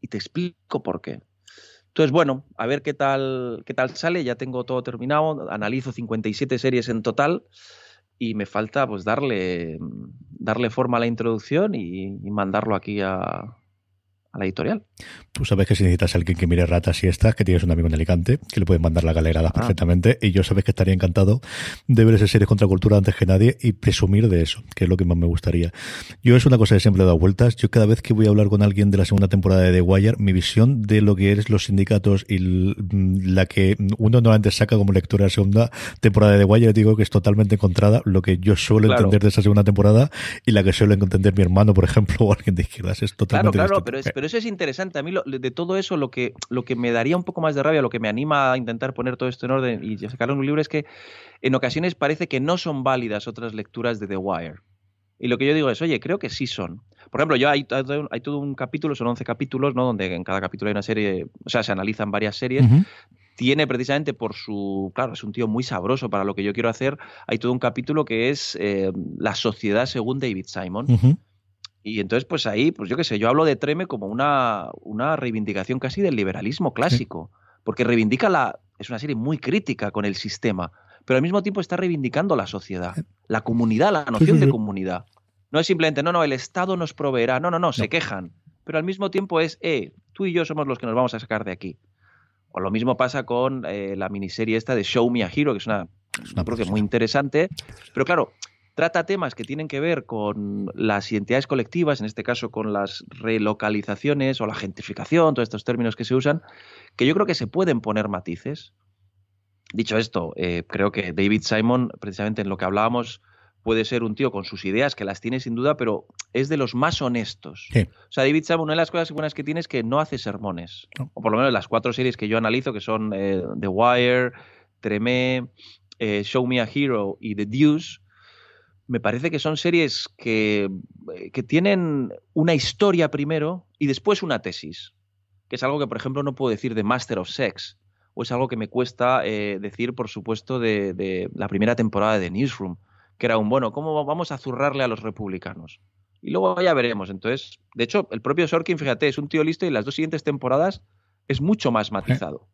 y te explico por qué. Entonces, bueno, a ver qué tal, qué tal sale. Ya tengo todo terminado. Analizo 57 series en total y me falta pues darle, darle forma a la introducción y mandarlo aquí a, la editorial. Tú sabes que si necesitas a alguien que mire ratas y estas, que tienes un amigo en Alicante, que le puedes mandar la galerada ah. perfectamente, y yo sabes que estaría encantado de ver esa serie contra cultura antes que nadie y presumir de eso, que es lo que más me gustaría. Yo es una cosa que siempre he dado vueltas. Yo cada vez que voy a hablar con alguien de la segunda temporada de The Wire, mi visión de lo que es los sindicatos y la que uno normalmente saca como lectura de la segunda temporada de The Wire, digo que es totalmente encontrada lo que yo suelo entender de esa segunda temporada y la que suele entender mi hermano, por ejemplo, [laughs] o alguien de izquierdas. Es totalmente Claro, claro, pero es, eso es interesante. A mí de todo eso lo que, lo que me daría un poco más de rabia, lo que me anima a intentar poner todo esto en orden y sacarlo en un libro es que en ocasiones parece que no son válidas otras lecturas de The Wire. Y lo que yo digo es, oye, creo que sí son. Por ejemplo, yo hay, hay todo un capítulo, son 11 capítulos, ¿no? Donde en cada capítulo hay una serie, o sea, se analizan varias series. Tiene precisamente por su, claro, es un tío muy sabroso para lo que yo quiero hacer. Hay todo un capítulo que es eh, La sociedad según David Simon. Y entonces, pues ahí, pues yo qué sé, yo hablo de Treme como una, una reivindicación casi del liberalismo clásico, porque reivindica la... es una serie muy crítica con el sistema, pero al mismo tiempo está reivindicando la sociedad, la comunidad, la noción de comunidad. No es simplemente, no, no, el Estado nos proveerá, no, no, no, se quejan, pero al mismo tiempo es, eh, tú y yo somos los que nos vamos a sacar de aquí. O lo mismo pasa con eh, la miniserie esta de Show Me a Hero, que es una, es una muy interesante, pero claro, trata temas que tienen que ver con las identidades colectivas, en este caso con las relocalizaciones o la gentrificación, todos estos términos que se usan, que yo creo que se pueden poner matices. Dicho esto, eh, creo que David Simon, precisamente en lo que hablábamos, puede ser un tío con sus ideas, que las tiene sin duda, pero es de los más honestos. O sea, David Simon, una de las cosas buenas que tiene es que no hace sermones. O por lo menos las cuatro series que yo analizo, que son eh, The Wire, Tremé, eh, Show Me a Hero y The Deuce, me parece que son series que, eh, que, tienen una historia primero y después una tesis, que es algo que, por ejemplo, no puedo decir de Master of Sex, o es algo que me cuesta eh, decir, por supuesto, de, de, la primera temporada de Newsroom, que era un, bueno, ¿cómo vamos a zurrarle a los republicanos? Y luego ya veremos. Entonces, de hecho, el propio Sorkin, fíjate, es un tío listo y las dos siguientes temporadas es mucho más matizado.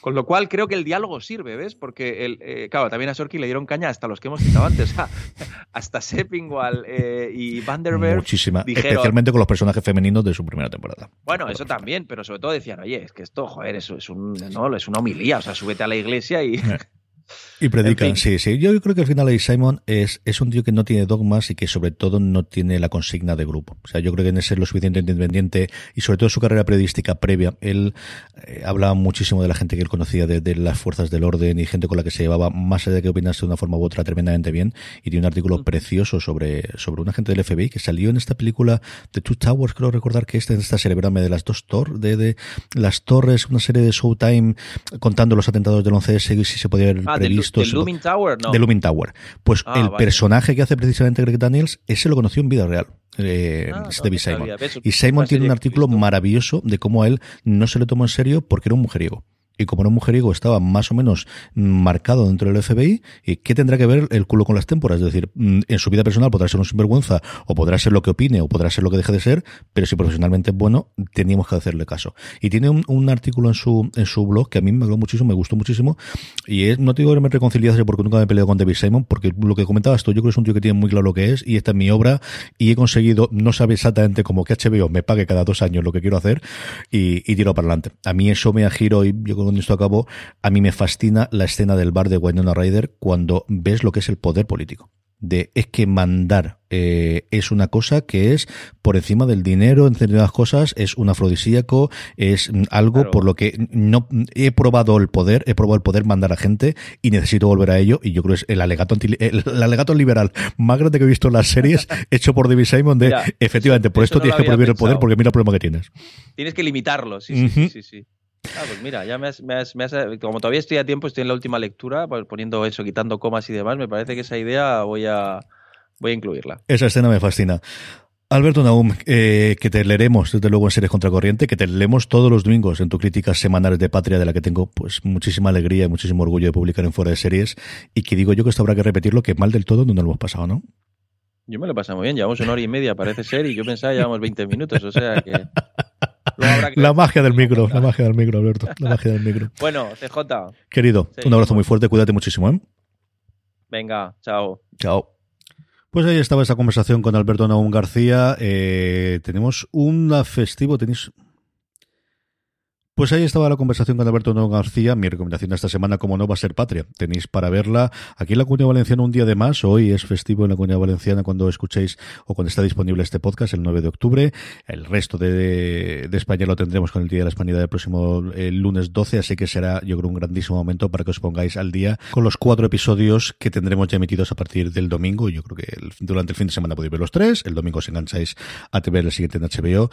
Con lo cual creo que el diálogo sirve, ¿ves? Porque, el, eh, claro, también a Sorkin le dieron caña hasta los que hemos citado antes, [laughs] hasta Seppingwall eh, y Vanderberg. Muchísima, especialmente con los personajes femeninos de su primera temporada. Bueno, eso también, pero sobre todo decían, oye, es que esto, joder, eso es, un, no, es una homilía, o sea, súbete a la iglesia y... Y predican, sí, sí. Yo creo que al final ahí Simon es, es un tío que no tiene dogmas y que sobre todo no tiene la consigna de grupo. O sea, yo creo que en ese es lo suficientemente independiente y sobre todo su carrera periodística previa. Él eh, hablaba muchísimo de la gente que él conocía, de, las fuerzas del orden y gente con la que se llevaba, más allá de que opinase de una forma u otra, tremendamente bien. Y tiene un artículo mm. precioso sobre, sobre un agente del FBI que salió en esta película de Two Towers, creo recordar que esta, esta celebrame de las dos torres, de, de las torres, una serie de Showtime contando los atentados del 11S y si se podía ah, previsto. De, Looming Tower, ¿no? De Looming Tower. Pues ah, el personaje que hace precisamente Greg Daniels, ese lo conoció en vida real. Eh, ah, David Simon. Y Simon tiene un artículo maravilloso de cómo a él no se le tomó en serio porque era un mujeriego y como era un mujeriego estaba más o menos marcado dentro del FBI, ¿y qué tendrá que ver el culo con las témporas? Es decir, mm, en su vida personal podrá ser un sinvergüenza, o podrá ser lo que opine, o podrá ser lo que deje de ser, pero si profesionalmente es bueno, teníamos que hacerle caso. Y tiene un, artículo en su, en su blog que a mí me gustó muchísimo, me gustó muchísimo, y es, no te digo que me reconciliase porque nunca me he peleado con David Simon, porque lo que comentabas tú, yo creo que es un tío que tiene muy claro lo que es, y esta es mi obra, y he conseguido, no sabe exactamente como que HBO me pague cada dos años lo que quiero hacer, y, y tiro para adelante. A mí eso me agiro y yo con esto acabo, a mí me fascina la escena del bar de Winona Ryder cuando ves lo que es el poder político de es que mandar eh, es una cosa que es por encima del dinero, en determinadas cosas, es un afrodisíaco, es algo por lo que no he probado el poder, he probado el poder mandar a gente y necesito volver a ello. Y yo creo que es el alegato, el, alegato liberal más grande que he visto en las series, [laughs] hecho por David Simon, de efectivamente, por esto tienes que prohibir el poder porque mira el problema que tienes. Tienes que limitarlo, sí, sí, sí, sí. Ah, pues mira, ya me has, me, has, me has, como todavía estoy a tiempo, estoy en la última lectura, pues poniendo eso, quitando comas y demás, me parece que esa idea voy a, voy a incluirla. Esa escena me fascina. Alberto Naum, eh, que te leeremos desde luego en Series Contracorriente, que te leemos todos los domingos en tu críticas semanales de Patria, de la que tengo pues muchísima alegría y muchísimo orgullo de publicar en Fuera de Series, y que digo yo que esto habrá que repetirlo, que mal del todo no nos lo hemos pasado, ¿no? Yo me lo he pasado muy bien, llevamos una hora y media, parece ser, y yo pensaba llevamos 20 minutos, o sea que... [laughs] La magia del micro, la magia del micro, Alberto. La magia del micro. [laughs] Bueno, CJ. Querido, un abrazo muy fuerte, cuídate muchísimo, ¿eh? Venga, chao. Chao. Pues ahí estaba esa conversación con Alberto Naum García. Eh, tenemos un festivo, tenéis pues ahí estaba la conversación con Alberto No García. Mi recomendación de esta semana, como no, va a ser Patria. Tenéis para verla aquí en la Comunidad Valenciana un día de más. Hoy es festivo en la Comunidad Valenciana cuando escuchéis o cuando está disponible este podcast, el 9 de octubre. El resto de, España lo tendremos con el Día de la Hispanidad del próximo lunes 12, así que será, yo creo, un grandísimo momento para que os pongáis al día con los cuatro episodios que tendremos ya emitidos a partir del domingo. Yo creo que durante el fin de semana podéis ver los tres. El domingo os engancháis a ver el siguiente en HBO.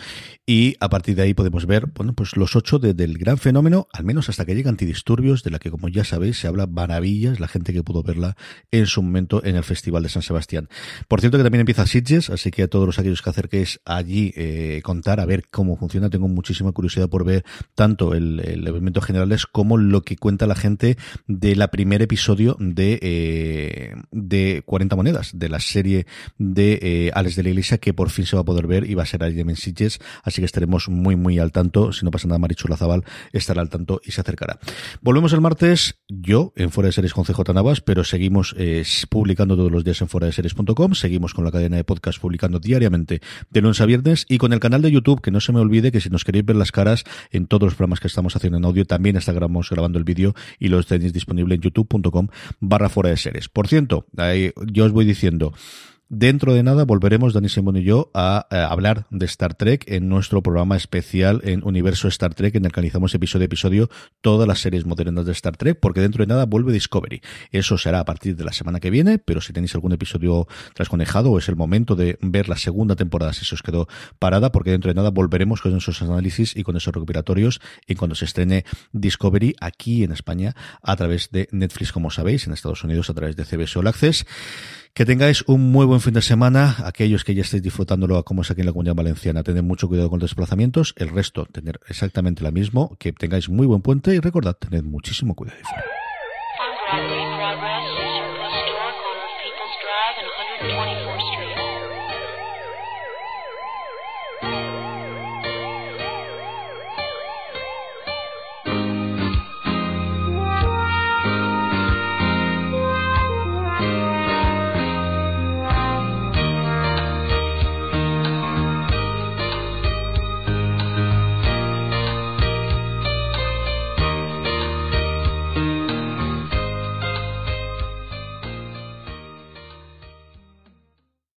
Y a partir de ahí podemos ver, bueno, pues los ocho de del gran fenómeno, al menos hasta que llega Antidisturbios, de la que como ya sabéis se habla maravillas, la gente que pudo verla en su momento en el Festival de San Sebastián. Por cierto que también empieza Sitges, así que a todos los aquellos que acerquéis allí eh, contar, a ver cómo funciona, tengo muchísima curiosidad por ver tanto el, el evento generales como lo que cuenta la gente de la primer episodio de, eh, de 40 monedas, de la serie de eh, Alex de la Iglesia, que por fin se va a poder ver y va a ser allí en Sitges, así que estaremos muy muy al tanto, si no pasa nada Marichu Estará al tanto y se acercará. Volvemos el martes, yo en Fuera de Series con CJ Navas, pero seguimos eh, publicando todos los días en fuera de series.com, seguimos con la cadena de podcast publicando diariamente de lunes a viernes y con el canal de YouTube, que no se me olvide que si nos queréis ver las caras en todos los programas que estamos haciendo en audio, también estamos grabando el vídeo y lo tenéis disponible en youtube.com barra fuera de series. Por cierto, yo os voy diciendo, Dentro de nada volveremos, Dani Simón y yo, a, eh, hablar de Star Trek en nuestro programa especial en Universo Star Trek, en el que analizamos episodio a episodio todas las series modernas de Star Trek, porque dentro de nada vuelve Discovery. Eso será a partir de la semana que viene, pero si tenéis algún episodio trasconejado, es el momento de ver la segunda temporada si se os quedó parada, porque dentro de nada volveremos con esos análisis y con esos recuperatorios y cuando se estrene Discovery aquí en España a través de Netflix, como sabéis, en Estados Unidos a través de CBS All Access. Que tengáis un muy buen fin de semana. Aquellos que ya estéis disfrutándolo como es aquí en la comunidad valenciana, tened mucho cuidado con los desplazamientos. El resto, tener exactamente lo mismo. Que tengáis muy buen puente y recordad, tened muchísimo cuidado.